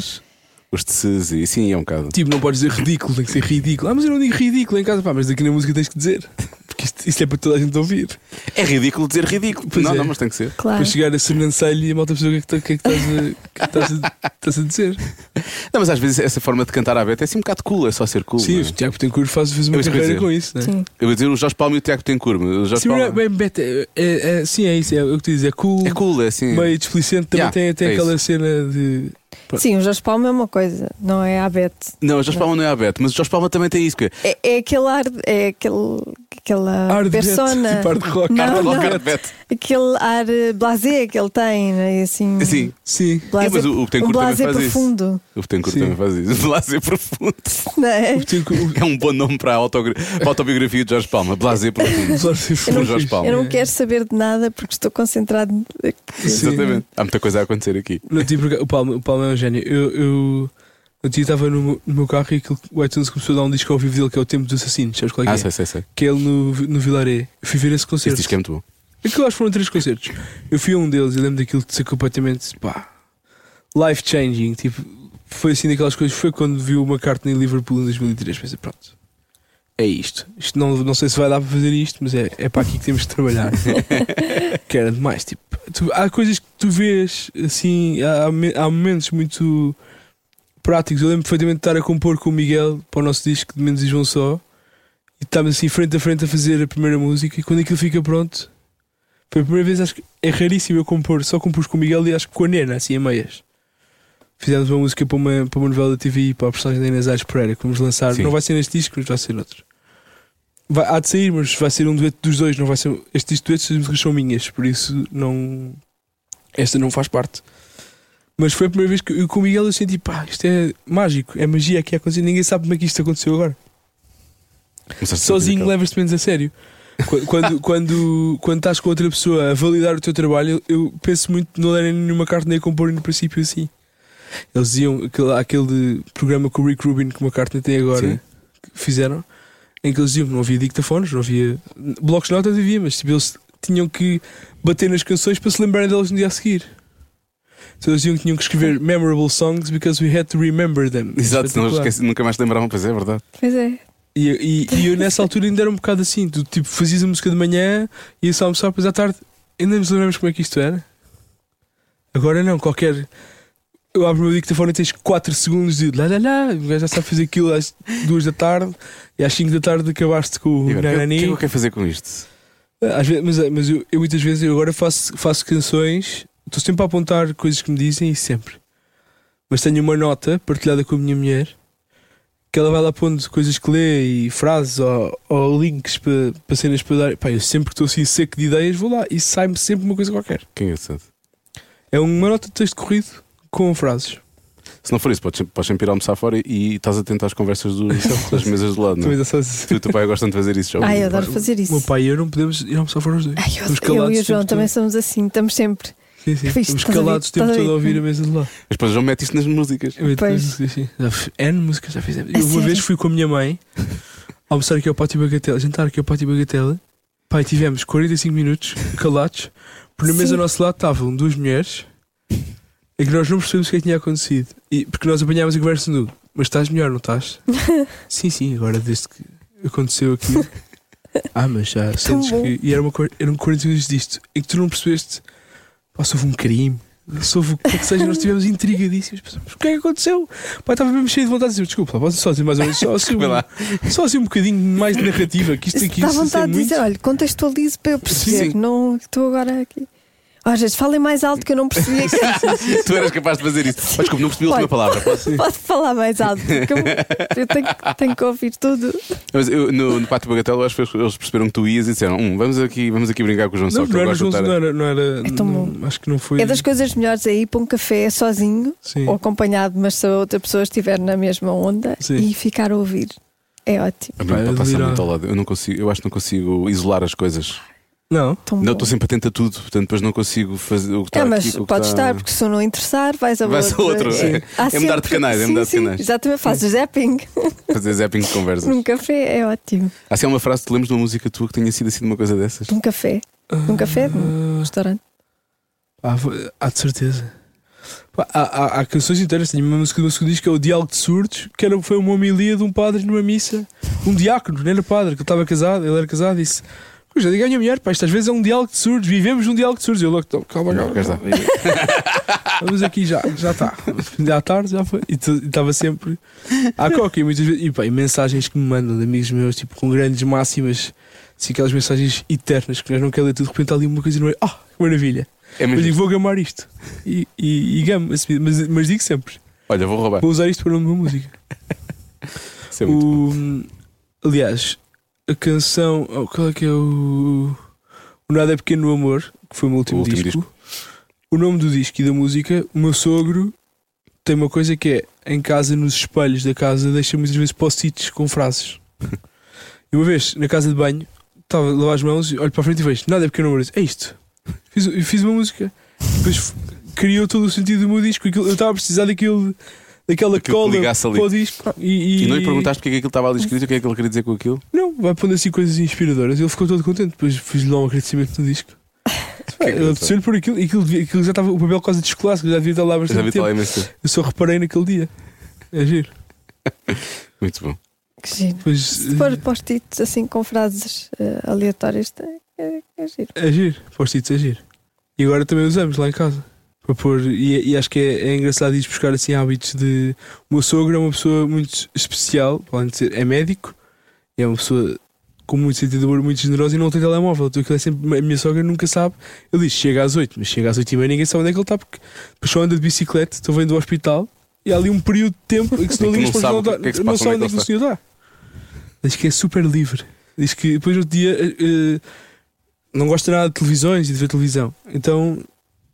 Os tses, e sim, é um bocado. Tipo, não podes dizer ridículo, tem que ser ridículo. Ah, mas eu não digo ridículo em casa, pá, mas daqui na música tens que dizer. Porque isto, isto é para toda a gente ouvir. É ridículo dizer ridículo. Pois não, é. não, mas tem que ser. Claro. Para chegar a sobrancelha e a malta perceber o que é que, tá- que, é que estás, a, que é estás, a, estás a dizer. Não, mas às vezes essa forma de cantar à beta é assim um bocado cool, é só ser cool. Sim, não o é? Tiago Betancourt faz, fez uma É isso que eu ia carreira dizer. com isso, não é? Sim. Eu vou dizer o Jorge Palma e o Tiago Tencourt. O Jorge Sim, Palma é, bem, é, é- é- sim, é isso, é o que tu dizes, é cool, é cool, é assim. meio displicente, também Yeah, tem, tem é aquela cena de. Sim, o Jorge Palma é uma coisa, não é a Bete. Não, o Jorge Palma não é a Beto, mas o Jorge Palma também tem isso. Que é É, é aquele ar, é aquele, aquela Ar de persona, tipo ar de rock. Não, Carta não. Rocker Beto. aquele ar eh, blasé que ele tem, né? Assim, Sim, Sim. blasé, mas o- o um Betancourt também blasé faz isso. Profundo, o Betancourt Sim. também faz isso. Blasé profundo. não é? O Betancourt- É um bom nome para a, autogra- para a autobiografia de Jorge Palma. Blasé profundo. o- Eu não- Jorge Palma. Eu não quero saber de nada porque estou concentrado. Sim. Exatamente. Há muita coisa a acontecer aqui. Não, tipo, o Palma, o Palma é um gênio. Eu, eu Eu dia estava no, meu- no meu carro e aquilo, o iTunes começou a dar um disco ao vivo dele que é o Tempo dos Assassinos. Sabes qual é que Ah, é? sei, sei, sei. Que é ele no, no Vilaré. Eu fui ver esse Esse concerto. disco é muito bom. Aquilo acho que foram três concertos. Eu fui a um deles e lembro daquilo de ser completamente pá, life changing. Tipo, foi assim daquelas coisas. Foi quando vi uma carta em Liverpool em 2003. Pensei, pronto, é isto. Isto não, não sei se vai dar para fazer isto, mas é, é para aqui que temos de trabalhar. que era demais. Tipo, tu- há coisas que tu vês assim, há, há momentos muito práticos. Eu lembro perfeitamente de estar a compor com o Miguel para o nosso disco de Menos e João Só e estávamos assim frente a frente a fazer a primeira música e quando aquilo fica pronto foi a primeira vez, acho que é raríssimo eu compor, só compus com o Miguel e acho que com a Nena, assim a meias. Fizemos uma música para uma, para uma novela da TV para a personagem da Inês Aires Pereira que vamos lançar. Sim. Não vai ser neste disco, mas vai ser noutro. Vai, há de sair, mas vai ser um dueto dos dois, não vai ser. Estes duetos as músicas são minhas, por isso não. Esta não faz parte. Mas foi a primeira vez que eu com o Miguel eu senti, pá, isto é mágico, é magia aqui a acontecer, ninguém sabe como é que isto aconteceu agora. Sozinho levas-te menos a sério. Qu- Quando, quando, quando estás com outra pessoa a validar o teu trabalho, eu, eu penso muito não lerem nenhuma carta nem a compor no princípio assim. Eles diziam aquele, aquele programa com o Rick Rubin que uma carta tem agora, Sim. que fizeram, em que eles diziam que não havia dictafones, não havia. Blocos de notas havia, mas tipo, eles tinham que bater nas canções para se lembrarem delas no dia a seguir. Então eles diziam que tinham que escrever memorable songs because we had to remember them. Exato, senão esqueci, nunca mais lembravam, pois é, é verdade. Pois é. E, e, e eu nessa altura ainda era um bocado assim: tu tipo, fazias a música de manhã, ias almoçar, depois à tarde, ainda nos lembramos como é que isto era. Agora não, qualquer. Eu abro o meu dictafone e tens 4 segundos de lá lá lá, o gajo já sabe fazer aquilo às 2 da tarde e às 5 da tarde acabaste com o agora, o que, o que é Nanani. que eu quero fazer com isto? Às vezes, mas mas eu, eu muitas vezes eu agora faço, faço canções, estou sempre a apontar coisas que me dizem e sempre. Mas tenho uma nota partilhada com a minha mulher que ela vai lá pondo coisas que lê e frases ou, ou links para, para cenas para dar. Pá, eu sempre que estou assim seco de ideias, vou lá e sai-me sempre uma coisa qualquer. Quem é esse? É uma nota de texto corrido com frases. Se não for isso, podes, podes sempre ir almoçar fora e estás atento às conversas dos- das mesas do lado, não Também é? Tu o teu pai gostam de fazer isso, já Ai, eu adoro fazer O isso. meu pai e eu não podemos ir almoçar fora os dois. Ai, eu, eu calados e o o João também todo. somos assim, estamos sempre. Sim, sim. Estamos calados o tempo todo a ouvir a mesa de lá. Mas depois já mete isso nas músicas. Eu sim. F- N músicas já fizemos. A Eu uma vez fui com a minha mãe almoçar aqui ao Pátio Bagatela, jantar aqui ao Pátio Bagatela. Pai, tivemos 45 minutos calados, porque na mesa ao nosso lado estavam duas mulheres em que nós não percebemos o que é que tinha acontecido. E, porque nós apanhámos a conversa no mas estás melhor, não estás? sim, sim, agora desde que aconteceu aqui. Ah, mas já sentes que. E era uma, eram 40 minutos disto, em que tu não percebeste. Pá, se houve um crime, se houve o que é que seja, nós estivemos intrigadíssimos. Pensamos, o que é que aconteceu? Pai, estava mesmo cheio de vontade de dizer, desculpa, posso só dizer mais ou menos, só assim, um, só assim um bocadinho mais de narrativa, que isto aqui Dá é vontade de muito. dizer, olha, contextualize para eu perceber. Sim. Não estou agora aqui. Às vezes falem mais alto que eu não percebi. tu eras capaz de fazer isso. Mas desculpa, não percebi a última palavra. Posso? Pode falar mais alto, porque eu, eu tenho, que- tenho que ouvir tudo. Mas eu, no, no Pátio Bagatela, eu acho que eles perceberam que tu ias e disseram: hum, vamos, aqui, vamos aqui brincar com o João Só, Não, que não eu era, João, não era, não era É tão não- acho que não foi. É das coisas melhores aí para um café sozinho Sim. ou acompanhado, mas se a outra pessoa estiver na mesma onda Sim. e ficar a ouvir. É ótimo. Pá, é passa muito ao lado. Eu, não consigo, eu acho que não consigo isolar as coisas. Não, Tão Não, estou sempre atento a tudo, portanto depois não consigo fazer o que está É, mas aqui. com o que pode está- estar, porque se não interessar, vais a Vais a outro. outro. Sim. É, é mudar de canais, é mudar de sim, canais. Exatamente, fazes zapping Fazer zapping de conversas. num café, é ótimo. Há assim uma frase que te lembras de uma música tua que tenha sido assim de uma coisa dessas? Num café, num café, num restaurante. Ah, há de certeza. Há, há- há canções inteiras. Tenho uma música do meu segundo disco que é o Diálogo de Surdos, que era, foi uma homilia de um padre numa missa. Um diácono, não era padre, que ele estava casado, ele era casado e disse: Pois já diga à minha mulher, pá, isto às vezes é um diálogo de surdos, vivemos um diálogo de surdos. Eu logo, "Então, calma, calma, está. calma. Vamos aqui já, já está. Já à tarde, já foi. E estava sempre à coca. E muitas vezes, e, pá, e mensagens que me mandam de amigos meus, tipo com grandes máximas, assim, aquelas mensagens eternas que nós não queremos ler tudo, de repente há ali uma coisa no meio, ah, que maravilha. É Eu mesmo. digo, vou gamar isto. E, e, e gamo, assim, mas, mas digo sempre: Olha, vou roubar. vou usar isto para o nome uma música. Isso é muito bom. O, aliás, a canção. oh, qual é que é o. O Nada é Pequeno no Amor, que foi o meu último, último disco. O nome do disco e da música, o meu sogro tem uma coisa que é em casa, nos espelhos da casa, deixa muitas vezes post-its com frases. e uma vez, na casa de banho, estava a lavar as mãos, olho para a frente e vejo: Nada é Pequeno no Amor. É isto. Fiz, fiz uma música. Depois criou todo o sentido do meu disco. Eu estava a precisar daquilo, daquela Aquilo que cola para o disco. E, E não lhe perguntaste porque é que aquilo estava ali escrito e o que é que ele queria dizer com aquilo? Não, vai pondo assim coisas inspiradoras. Ele ficou todo contente. Depois fiz-lhe lá um agradecimento no disco. É Ele apeteceu-lhe por aquilo. E aquilo, aquilo já estava o papel quase descolasse, já devia estar lá Já bastante vi tempo. lá imenso. Eu só reparei naquele dia. É giro. Muito bom. Que giro. Depois, Se for post-its assim com frases eh, aleatórias, é, é, é giro. É giro, post-its é giro. E agora também usamos lá em casa. Para pôr, e, e acho que é, é engraçado ir buscar assim hábitos de. O meu sogro é uma pessoa muito especial, além de ser, é médico, é uma pessoa com muito sentido de humor, muito generosa e não tem telemóvel. Então aquilo é sempre, a minha sogra nunca sabe. Ele diz: chega às 8, mas chega às 8 e meia ninguém sabe onde é que ele está, porque depois só anda de bicicleta, estou vendo do hospital e há ali um período de tempo em que se não que ligas não sabe não, que é que não sabe onde é é que o senhor está. Diz que é super livre. Diz que depois outro dia eh, não gosta nada de televisões e de ver televisão. Então,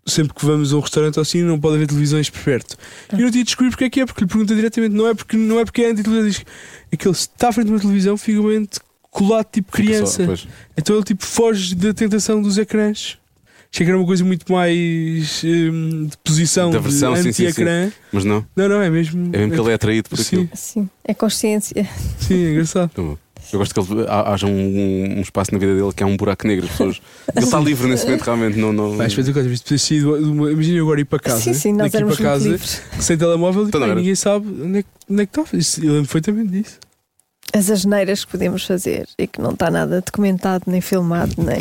sempre que vamos a um restaurante ou assim, não pode haver televisões por perto. E no dia descobri porque é que é, porque lhe pergunta diretamente, não é porque, não é, porque é anti-televisão, diz que aquele se está à frente de uma televisão, fica bem colado tipo só- criança. pois. Então ele tipo foge da tentação dos ecrãs. Achei que era uma coisa muito mais hum, de posição Da versão, de sim, sim, anti-ecrã. Mas não, Não, não, é mesmo. é mesmo que ele é atraído por Sim. aquilo. Assim, é consciência. Sim, é engraçado. Então, Eu gosto que ele, ha- haja um, um espaço na vida dele que é um buraco negro. As pessoas, ele está livre nesse momento, realmente. Não, não, Vai, espera coisa, isto precisa de uma- Imagina eu agora ir para casa. sim, sim, nós para casa, livres. sem telemóvel, Então e pá, era. ninguém sabe onde é, que- onde é que está. Isso- Eu lembro perfeitamente disso. As asneiras que podemos fazer e que não está nada documentado, nem filmado, nem.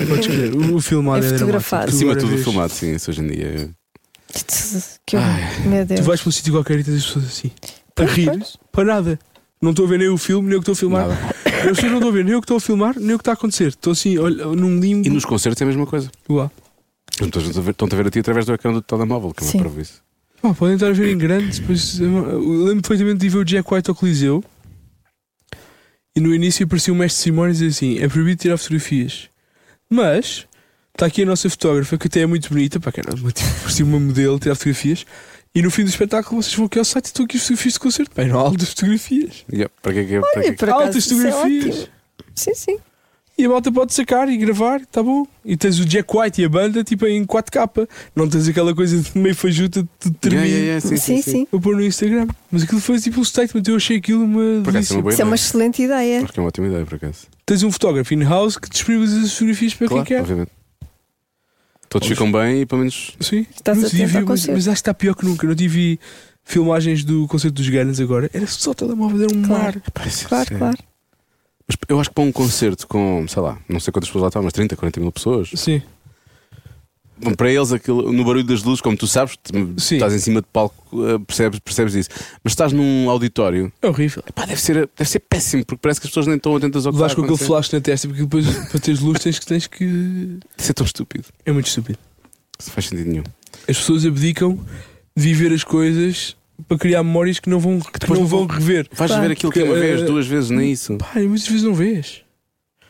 O, o filmado É é, fotografado. Acima de tudo, vês- filmado, sim, isso hoje em dia. Que horror. Meu Deus. Tu vais para um sítio qualquer e tens as pessoas assim, a Pois, rir, pois. para nada. Não estou a ver nem o filme, nem o que estou a filmar. Nada. As pessoas não estão a ver nem o que estou a filmar, nem o que está a acontecer. Estou assim, olha, num limbo. E nos concertos é a mesma coisa. Uau. Estão a ver, a ver a ti através do ecrã do telemóvel, que é Sim. uma prova isso. Pá, podem estar a ver em grande. Depois, eu lembro perfeitamente de ver o Jack White ao Coliseu e no início aparecia um mestre de cerimónias e dizia assim: é proibido tirar fotografias. Mas está aqui a nossa fotógrafa, que até é muito bonita, para que era uma, tipo, parecia uma modelo tirar fotografias. E no fim do espetáculo vocês vão aqui ao site e estão aqui as fotografias de concerto. Bem, não há altas fotografias. Yeah, para que é que é? Para que Olha, é que- por acaso, Altas é fotografias. ótimo. Sim, sim. E a malta pode sacar e gravar, tá bom. E tens o Jack White e a banda tipo em 4K. Não tens aquela coisa de meio fajuta de termina. Yeah, yeah, yeah, sim, sim, sim. Vou pôr no Instagram. Mas aquilo foi tipo um statement. Eu achei aquilo uma. Por acaso é uma Isso é uma excelente ideia. Acho que é uma ótima ideia, por acaso. Tens um fotógrafo in-house que disponibiliza as fotografias para Claro, quem quer. obviamente. Todos Pois. ficam bem e pelo menos. Sim. Estás tive- ao mas, mas acho que está pior que nunca. Não tive filmagens do concerto dos Guns agora. Era só telemóvel, era um Claro. mar. Parece- Claro, é. claro. Mas eu acho que para um concerto com, sei lá, não sei quantas pessoas lá estão, mas 30, 40 mil pessoas. Sim. Para eles, aquilo, no barulho das luzes, como tu sabes, Sim. estás em cima de palco, eh, percebes, percebes isso. Mas estás num auditório, É horrível. pá, deve, ser, deve ser péssimo, porque parece que as pessoas nem estão atentas ao que Vais com aquele flash na testa, porque depois para teres luz tens que, tens que. Deve ser tão estúpido. É muito estúpido. Isso não faz sentido nenhum. As pessoas abdicam de viver as coisas para criar memórias que não vão, que depois não vão rever. Vais Claro. ver aquilo que é uma vez, eh, duas vezes, nem isso. Pá, muitas vezes não vês.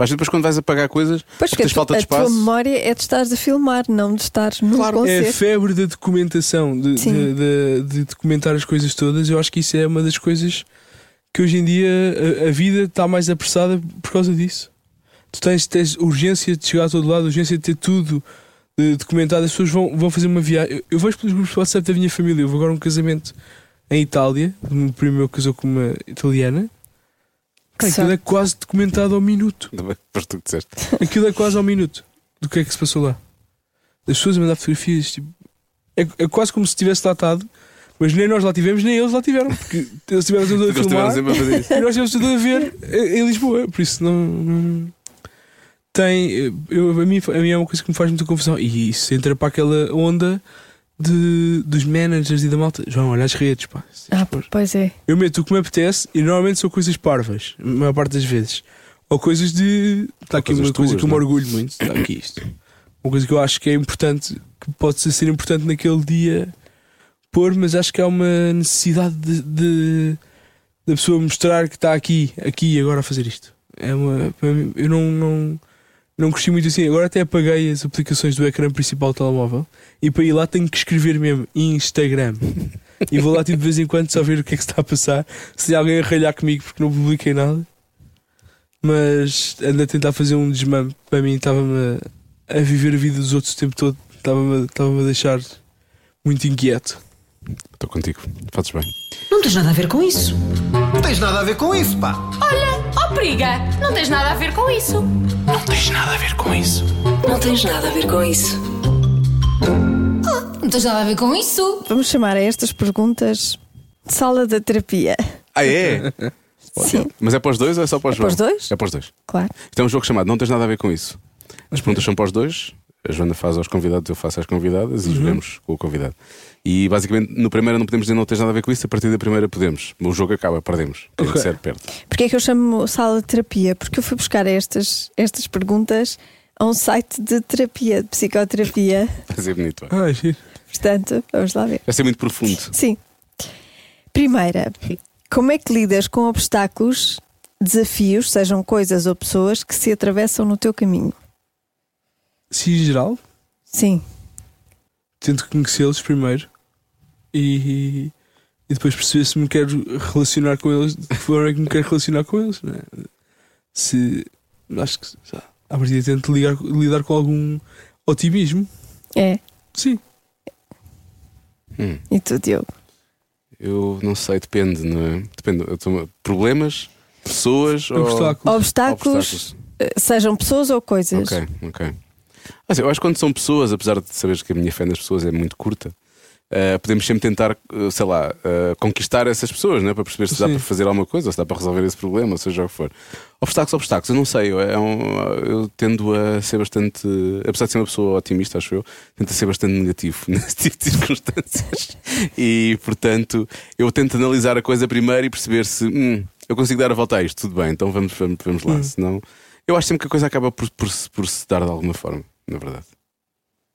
Ver depois quando vais apagar coisas, Pois a, tens falta de a tua espaço. memória é de estares a filmar, não de estares num É a concerto. febre da documentação, de, de, de- de documentar as coisas todas. Eu acho que isso é uma das coisas que hoje em dia a, a vida está mais apressada por causa disso. Tu tens, tens urgência de chegar a todo lado, urgência de ter tudo documentado. As pessoas vão, vão fazer uma viagem. Eu, eu vejo pelos grupos de WhatsApp da minha família. Eu vou agora a um casamento em Itália. O primo meu casou com uma italiana. Aquilo é quase documentado ao minuto. Foste tu disseste. Aquilo é quase ao minuto do que é que se passou lá. As pessoas a mandar fotografias, tipo, é, é quase como se tivesse datado, mas nem nós lá tivemos, nem eles lá tiveram, porque eles estiveram todos a filmar e nós estivemos todos a ver em em Lisboa, por isso não. não- tem. Eu, a, mim, a mim é uma coisa que me faz muita confusão, e isso entra para aquela onda de, dos managers e da malta. João, olha as redes, pá. Ah, pois é. Eu meto o que me apetece e normalmente são coisas parvas, a maior parte das vezes. Ou coisas de. Está aqui uma coisa tuas, que eu me é? orgulho muito. Está aqui isto. Uma coisa que eu acho que é importante, que pode ser importante naquele dia pôr, mas acho que há uma necessidade de, de- da pessoa mostrar que está aqui, aqui e agora a fazer isto. É uma. Eu não, não, não curti muito assim. Agora até apaguei as aplicações do ecrã principal do telemóvel e para ir lá tenho que escrever mesmo Instagram. E vou lá tipo, de vez em quando só ver o que é que está a passar. Se alguém a ralhar comigo porque não publiquei nada. Mas ando a tentar fazer um desmame. Para mim estava-me a, a viver a vida dos outros o tempo todo. Estava-me estava a deixar muito inquieto. Estou contigo. Fazes bem. Não tens nada a ver com isso. Não tens nada a ver com isso, pá. Olha, ó periga, não tens nada a ver com isso. Não tens nada a ver com isso. Não tens nada a ver com isso. Vamos chamar a estas perguntas sala da terapia. Ah, é? Sim, Mas é para os dois ou é só para os É para os dois? É para os dois. claro. Isto é um jogo chamado Não Tens Nada a Ver com Isso. As perguntas são para os dois. A Joana faz aos convidados, eu faço às convidadas Uhum. e jogamos com o convidado. E basicamente, no primeiro não podemos dizer não tens nada a ver com isso, a partir da primeira podemos. O jogo acaba, perdemos. Quem Ok. disser, perde. Porquê é que eu chamo sala de terapia? Porque eu fui buscar estas, estas perguntas a um site de terapia, de psicoterapia. Vai ser bonito. vai. Ah, giro. Portanto, vamos lá ver. Vai ser muito profundo. Sim. Primeira, como é que lidas com obstáculos, desafios, sejam coisas ou pessoas, que se atravessam no teu caminho? Se em geral, Sim. tento conhecê-los primeiro e, e depois perceber se me quero relacionar com eles, de que forma é que me quero relacionar com eles. Né? Se acho que já, à partida tento ligar, lidar com algum otimismo. É. Sim. Hum, E tu, Diogo? eu não sei, depende, não é? Depende. Problemas, pessoas ou. Obstáculos. Obstáculos, Obstáculos. eh, sejam pessoas ou coisas. Ok, ok. Assim, eu acho que quando são pessoas, apesar de saberes que a minha fé nas pessoas é muito curta, eh, podemos sempre tentar, eh, sei lá, eh, conquistar essas pessoas, né? para perceber se dá Sim. para fazer alguma coisa, ou se dá para resolver esse problema, ou seja o que for. Obstáculos, obstáculos, eu não sei, eu, é um- eu tendo a ser bastante, apesar de ser uma pessoa otimista, acho eu, tento a ser bastante negativo nesse tipo de circunstâncias. e, portanto, eu tento analisar a coisa primeiro e perceber se hum, eu consigo dar a volta a isto, tudo bem, então vamos, vamos, vamos lá. Senão, eu acho sempre que a coisa acaba por, por, por se dar de alguma forma, na verdade.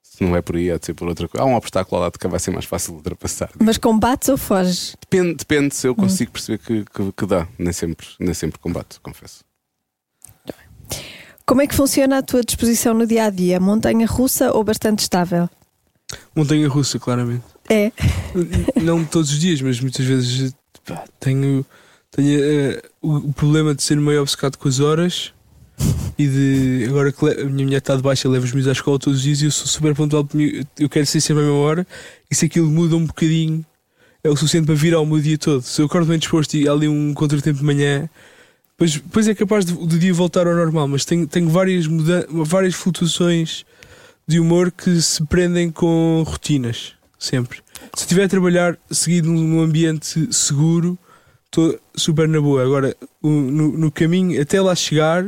Se não é por aí, há de ser por outra coisa. Há um obstáculo lá que vai ser mais fácil de ultrapassar. Mas combates ou foges? Depende, depende se eu consigo perceber que, que, que dá. Nem sempre, nem sempre combate, confesso. Como é que funciona a tua disposição no dia a dia? Montanha russa ou bastante estável? Montanha russa, claramente. É. Não todos os dias, mas muitas vezes pá, tenho, tenho o, o problema de ser meio obcecado com as horas e de agora que a minha mulher está de baixa, levo os meus à escola todos os dias e eu sou super pontual eu quero ser sempre à mesma hora e se aquilo muda um bocadinho é o suficiente para virar o meu dia todo. Se eu acordo bem disposto e há ali um contratempo de manhã, depois, depois é capaz de- do dia voltar ao normal, mas tenho, tenho várias, várias flutuações de humor que se prendem com rotinas, sempre. Se estiver a trabalhar seguido num ambiente seguro, estou super na boa. Agora, no, no caminho até lá chegar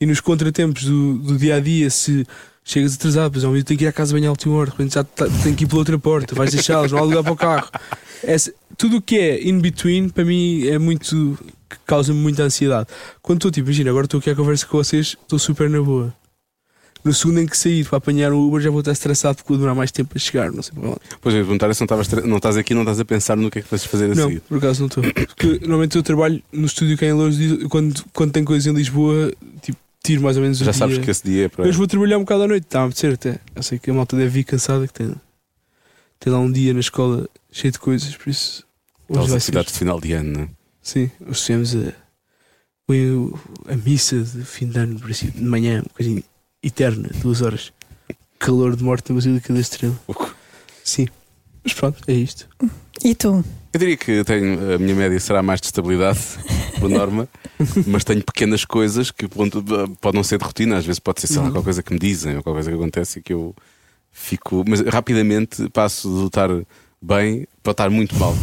e nos contratempos do, do dia a dia, se chegas atrasado, pois meio tem que ir à casa banhar a última hora, de repente já tá- tem que ir pela outra porta, vais deixá-los, não há lugar para o carro. Essa- tudo o que é in between, para mim, é muito. que causa-me muita ansiedade. Quando estou, tipo, imagina, agora estou aqui à conversa com vocês, estou super na boa. No segundo em que sair para apanhar o Uber, já vou estar estressado porque vou demorar mais tempo a chegar, não sei para onde. Pois eu ia perguntar se não, não estás aqui, não estás a pensar no que é que vais fazer a Não, seguir. por acaso não estou. Porque normalmente eu trabalho no estúdio cá em Lourdes quando, quando tem coisas em Lisboa, tipo, tiro mais ou menos o Já dia. sabes que esse dia é para. Hoje vou trabalhar um bocado à noite, está a apetecer até. Eu sei que a malta deve vir cansada, que tem, tem lá um dia na escola cheio de coisas, por isso. Hoje ser. atividades de final de ano, não é? Sim, hoje tivemos a, a missa de fim de ano, por assim, de manhã, um bocadinho eterna, duas horas. Calor de morte na Basílica da Estrela. Sim. Mas pronto, é isto. E tu? Eu diria que tenho, a minha média será mais de estabilidade, por norma, mas tenho pequenas coisas que ponto, podem não ser de rotina, às vezes pode ser sei lá, qualquer coisa que me dizem ou qualquer coisa que acontece e que eu fico. Mas rapidamente passo de estar bem para estar muito mal.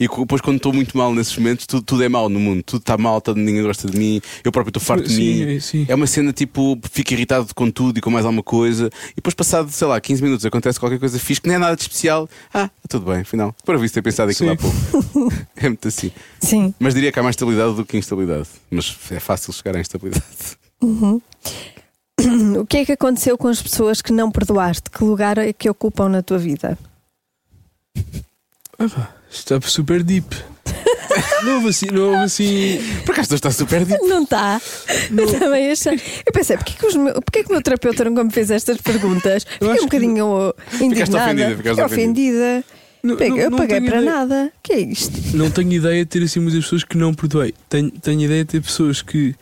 E depois, quando estou muito mal nesses momentos, tudo, tudo é mal no mundo, tudo está mal, todo, ninguém gosta de mim, eu próprio estou farto de Sim, mim. é, sim. É uma cena tipo, fico irritado com tudo e com mais alguma coisa, e depois, passado, sei lá, 15 minutos, acontece qualquer coisa fixe que nem é nada de especial. Ah, tudo bem, afinal. Para visto ter pensado aquilo Sim. há pouco. É muito assim. Sim. Mas diria que há mais estabilidade do que instabilidade. Mas é fácil chegar à instabilidade. O que é que aconteceu com as pessoas que não perdoaste? Que lugar é que ocupam na tua vida? Ah, pá, está super deep. não houve assim, não houve assim. Por acaso está super dito. Não está. Eu também achei. Eu pensei, porquê que, os meu- porquê que o meu terapeuta nunca me fez estas perguntas? Fiquei um bocadinho indignada. ofendida, ficaste Fiquei ofendida. Não, Pega- não- eu não paguei para ideia- nada. O que é isto? Não tenho ideia de ter assim muitas pessoas que não perdoei. Tenho, tenho ideia de ter pessoas que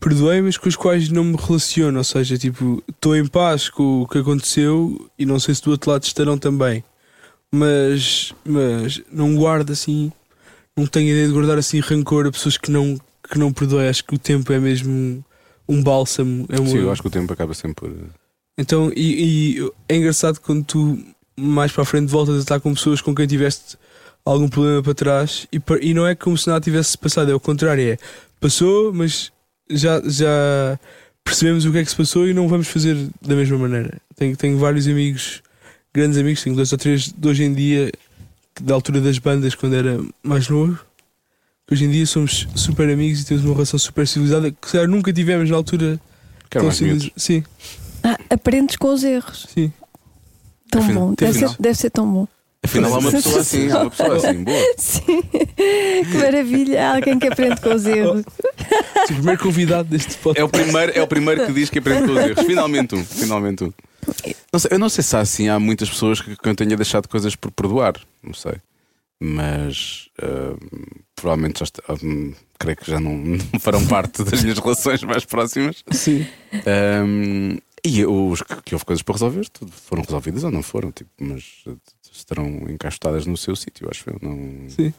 perdoei, mas com as quais não me relaciono. Ou seja, tipo, estou em paz com o que aconteceu e não sei se do outro lado estarão também. Mas, mas não guardo assim, não tenho ideia de guardar assim rancor a pessoas que não, que não perdoem. Acho que o tempo é mesmo um bálsamo. É uma... Sim, eu acho que o tempo acaba sempre por. Então, e, e é engraçado quando tu mais para a frente voltas a estar com pessoas com quem tiveste algum problema para trás e, e não é como se nada tivesse passado, é o contrário, é passou, mas já, já percebemos o que é que se passou e não vamos fazer da mesma maneira. Tenho, tenho vários amigos, grandes amigos, tenho dois ou três de hoje em dia, que da altura das bandas, quando era mais novo. que Hoje em dia somos super amigos e temos uma relação super civilizada que se calhar nunca tivemos na altura. Quero tão mais civiliz-. Sim, Ah, aprendes com os erros. sim. Tão Afinal- bom. Deve ser, deve ser tão bom. Afinal, há uma pessoa assim, há uma pessoa assim, boa. Sim. Que maravilha. Há alguém que aprende com os erros. O primeiro convidado deste É podcast. o primeiro, é o primeiro que diz que aprende com os erros. Finalmente um, finalmente um. Não sei, eu não sei se há assim, há muitas pessoas que, que eu tenha deixado coisas por perdoar, não sei. Mas ah, provavelmente já está, hum, creio que já não, não farão parte das minhas relações mais próximas. Sim. Ahm, e os que, que houve coisas para resolver, foram resolvidas ou não foram, tipo, mas estarão encaixotadas no seu sítio, acho eu. Não, Sim.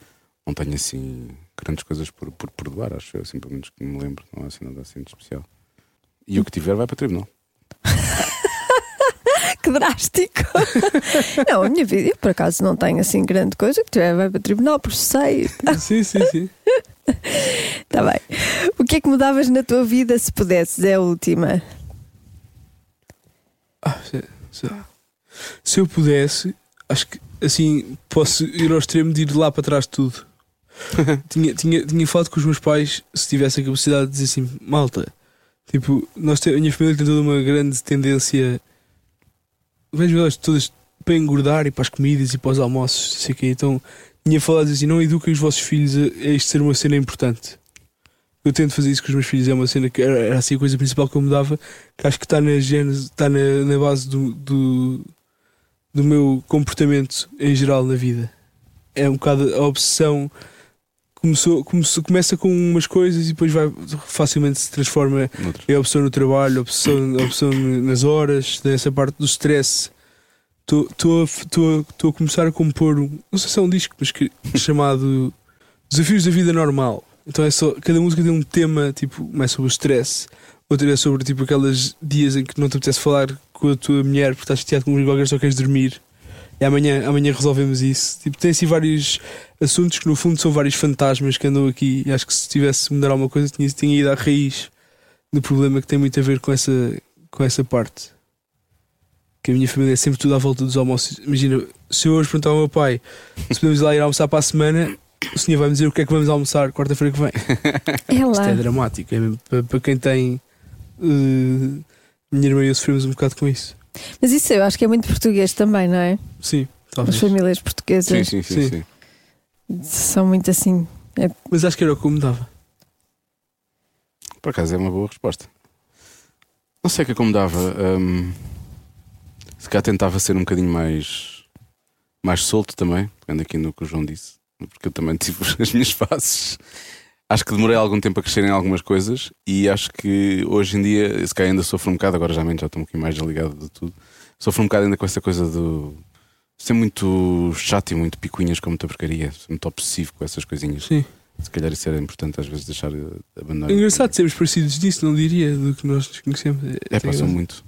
não tenho assim grandes coisas por, por perdoar, acho eu, assim, pelo menos que me lembro, não há assim nada assim de especial. E o que tiver vai para tribunal. Que drástico. Não, a minha vida, eu por acaso não tenho assim grande coisa. Que tiver, vai para o tribunal, processei. Sim, sim, sim. Está bem. O que é que mudavas na tua vida se pudesses? É a última. Ah, se, se- se eu pudesse, acho que assim posso ir ao extremo de ir lá para trás de tudo. tinha, tinha, tinha falado com os meus pais se tivesse a capacidade de dizer assim, malta. Tipo, nós te- a minha família tem toda uma grande tendência. Vejo elas todas para engordar e para as comidas e para os almoços, sei o quê. Então tinha falado assim: não eduquem os vossos filhos a, a isto ser uma cena importante. Eu tento fazer isso com os meus filhos, é uma cena que era, era assim a coisa principal que eu me dava, que acho que está na gênese, está na, na base do, do, do meu comportamento em geral na vida. É um bocado a obsessão. Começou, começou, começa com umas coisas e depois vai facilmente se transforma é a opção no trabalho, a opção, a opção nas horas, dessa parte do stress. Estou a começar a compor, um, não sei se é um disco, mas que, chamado Desafios da Vida Normal. Então é só, cada música tem um tema, tipo, mais sobre o stress, outra é sobre tipo aqueles dias em que não te apetece falar com a tua mulher porque estás chateado com qualquer só queres dormir. E amanhã, amanhã resolvemos isso. Tipo, tem assim vários assuntos que no fundo são vários fantasmas que andam aqui. E acho que se tivesse mudar alguma coisa tinha, tinha ido à raiz do problema que tem muito a ver com essa, com essa parte. Que a minha família é sempre tudo à volta dos almoços. Imagina, se eu hoje perguntar ao meu pai se podemos ir lá ir almoçar para a semana, o senhor vai me dizer o que é que vamos almoçar quarta-feira que vem. É Isto lá. é dramático. É mesmo para, para quem tem. eh, minha irmã e eu sofremos um bocado com isso. Mas isso eu acho que é muito português também, não é? Sim, As talvez. famílias Sim, portuguesas sim, sim, Sim. sim. são muito assim. É- Mas acho que era o que me dava. Por acaso é uma boa resposta. Não sei o que é que eu me dava. hum, se calhar tentava ser um bocadinho mais, mais solto também, pegando aqui no que o João disse, porque eu também tive as minhas fases. Acho que demorei algum tempo a crescer em algumas coisas e acho que hoje em dia, se calhar ainda sofro um bocado, agora já, já estou um bocadinho mais desligado de tudo, sofro um bocado ainda com essa coisa do ser muito chato e muito picuinhas com muita porcaria, ser muito obsessivo com essas coisinhas. Sim. Se calhar isso era importante às vezes deixar de abandonar. É engraçado sermos parecidos disso, não diria, do que nós nos conhecemos. É, passou muito.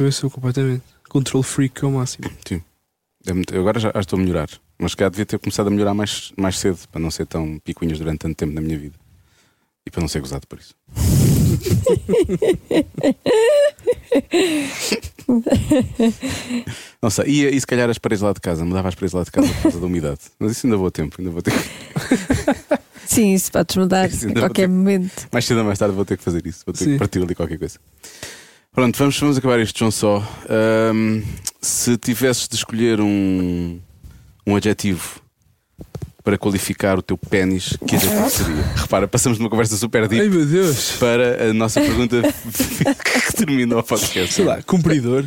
Eu sou completamente. Control freak ao máximo. É muito- eu agora já, estou a melhorar, mas cá devia ter começado a melhorar mais, mais cedo para não ser tão picuinhas durante tanto tempo na minha vida e para não ser gozado por isso. não sei, e, e se calhar as paredes lá de casa, mudava as paredes lá de casa por causa da umidade, mas isso ainda vou a tempo, ainda vou ter que, Sim, isso podes mudar Isso a qualquer ter- momento. mais cedo ou mais tarde vou ter que fazer isso, vou ter Sim. que partir ali qualquer coisa. Pronto, vamos, vamos acabar este João só. Ahm, se tivesses de escolher um, um adjetivo para qualificar o teu pênis, que adjetivo seria? Repara, passamos de uma conversa super Ai deep meu Deus! para a nossa pergunta que terminou o podcast. Sei lá, cumpridor.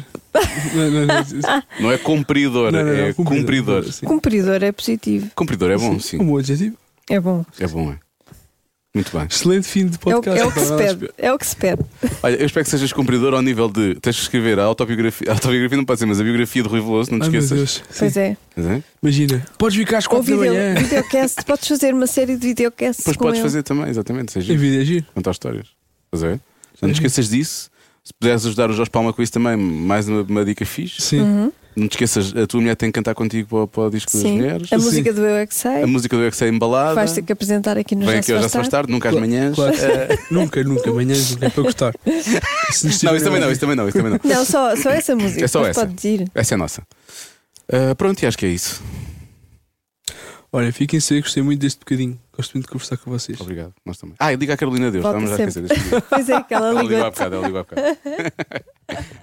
não, não, não, Não é cumpridor, não, não, é cumpridor. sim. Cumpridor é positivo. Cumpridor é bom, sim. Um bom adjetivo. É bom. É bom, é. Muito bem. Excelente fim de É o, podcast. é o que se pede. É o que se pede. Olha, eu espero que sejas cumpridor ao nível de tens de escrever a autobiografia. A autobiografia não pode ser, mas a biografia de Rui Veloso, não te Ai meu esqueças. Deus. Pois é. Pois é? Imagina, podes vir cá às Ou 4 da video, manhã. videocast. Podes fazer uma série de videocasts. Com podes ele. fazer também, exatamente. Seja Em vídeo é giro. contar histórias. A ver? Não te esqueças disso. Se puderes ajudar o Jorge Palma com isso também, mais uma, uma dica fixe. Sim. Não te esqueças, a tua mulher tem que cantar contigo para, o- para o disco das Sim. mulheres. A música do Eu é que sei. A música do Exei embalada. Vais ter que apresentar aqui no Vem Já aqui ao Já faz se faz tarde, nunca às manhãs. claro. Eh, Nunca, nunca. Amanhã nunca é para gostar. Se nos não, isso também não, isso também não, isso também não. Não, só, só essa música. É só Depois essa. Podes ir. Essa é a nossa. Ah, pronto, e acho que é isso. Olha, fiquem sem, gostei muito deste bocadinho. Gosto muito de conversar com vocês. Obrigado, nós também. Ah, e liga a Carolina Deus, Volta vamos já esquecer sempre. deste dia. Pois é, que ela Ela ligou há ligou. bocado, ela ligou há bocado.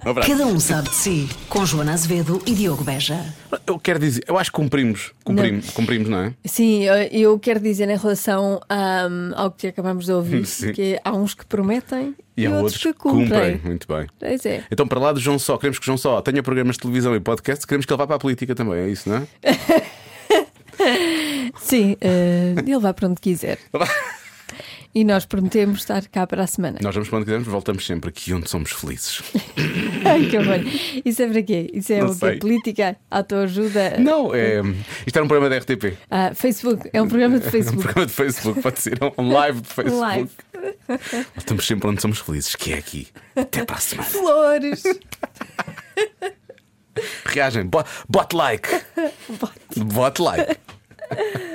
Um abraço. Cada um sabe de si. Com Joana Azevedo e Diogo Beja. Eu quero dizer, eu acho que cumprimos. Cumprimos, cumprimos não é? Sim, eu, quero dizer em relação ahm, ao que acabamos de ouvir, Sim. que há uns que prometem E, e, há outros, outros que cumprem. Muito bem. Pois é. Então, para lá do João Só, queremos que o João Só tenha programas de televisão e podcast, queremos que ele vá para a política também, é isso, não é? Sim, eh, ele vai para onde quiser. E nós prometemos estar cá para a semana. Nós vamos para onde quisermos, voltamos sempre aqui onde somos felizes. Ai, que horror. Isso é para quê? Isso é Não o quê? Política? Autoajuda? Não, é. Isto era um programa da RTP. Ah, Facebook. É um programa de Um Facebook. programa de Facebook, pode ser um live de Facebook. Live. Estamos sempre onde somos felizes, que é aqui. Até para a semana. Flores. Reagem, bot, like. Bot like.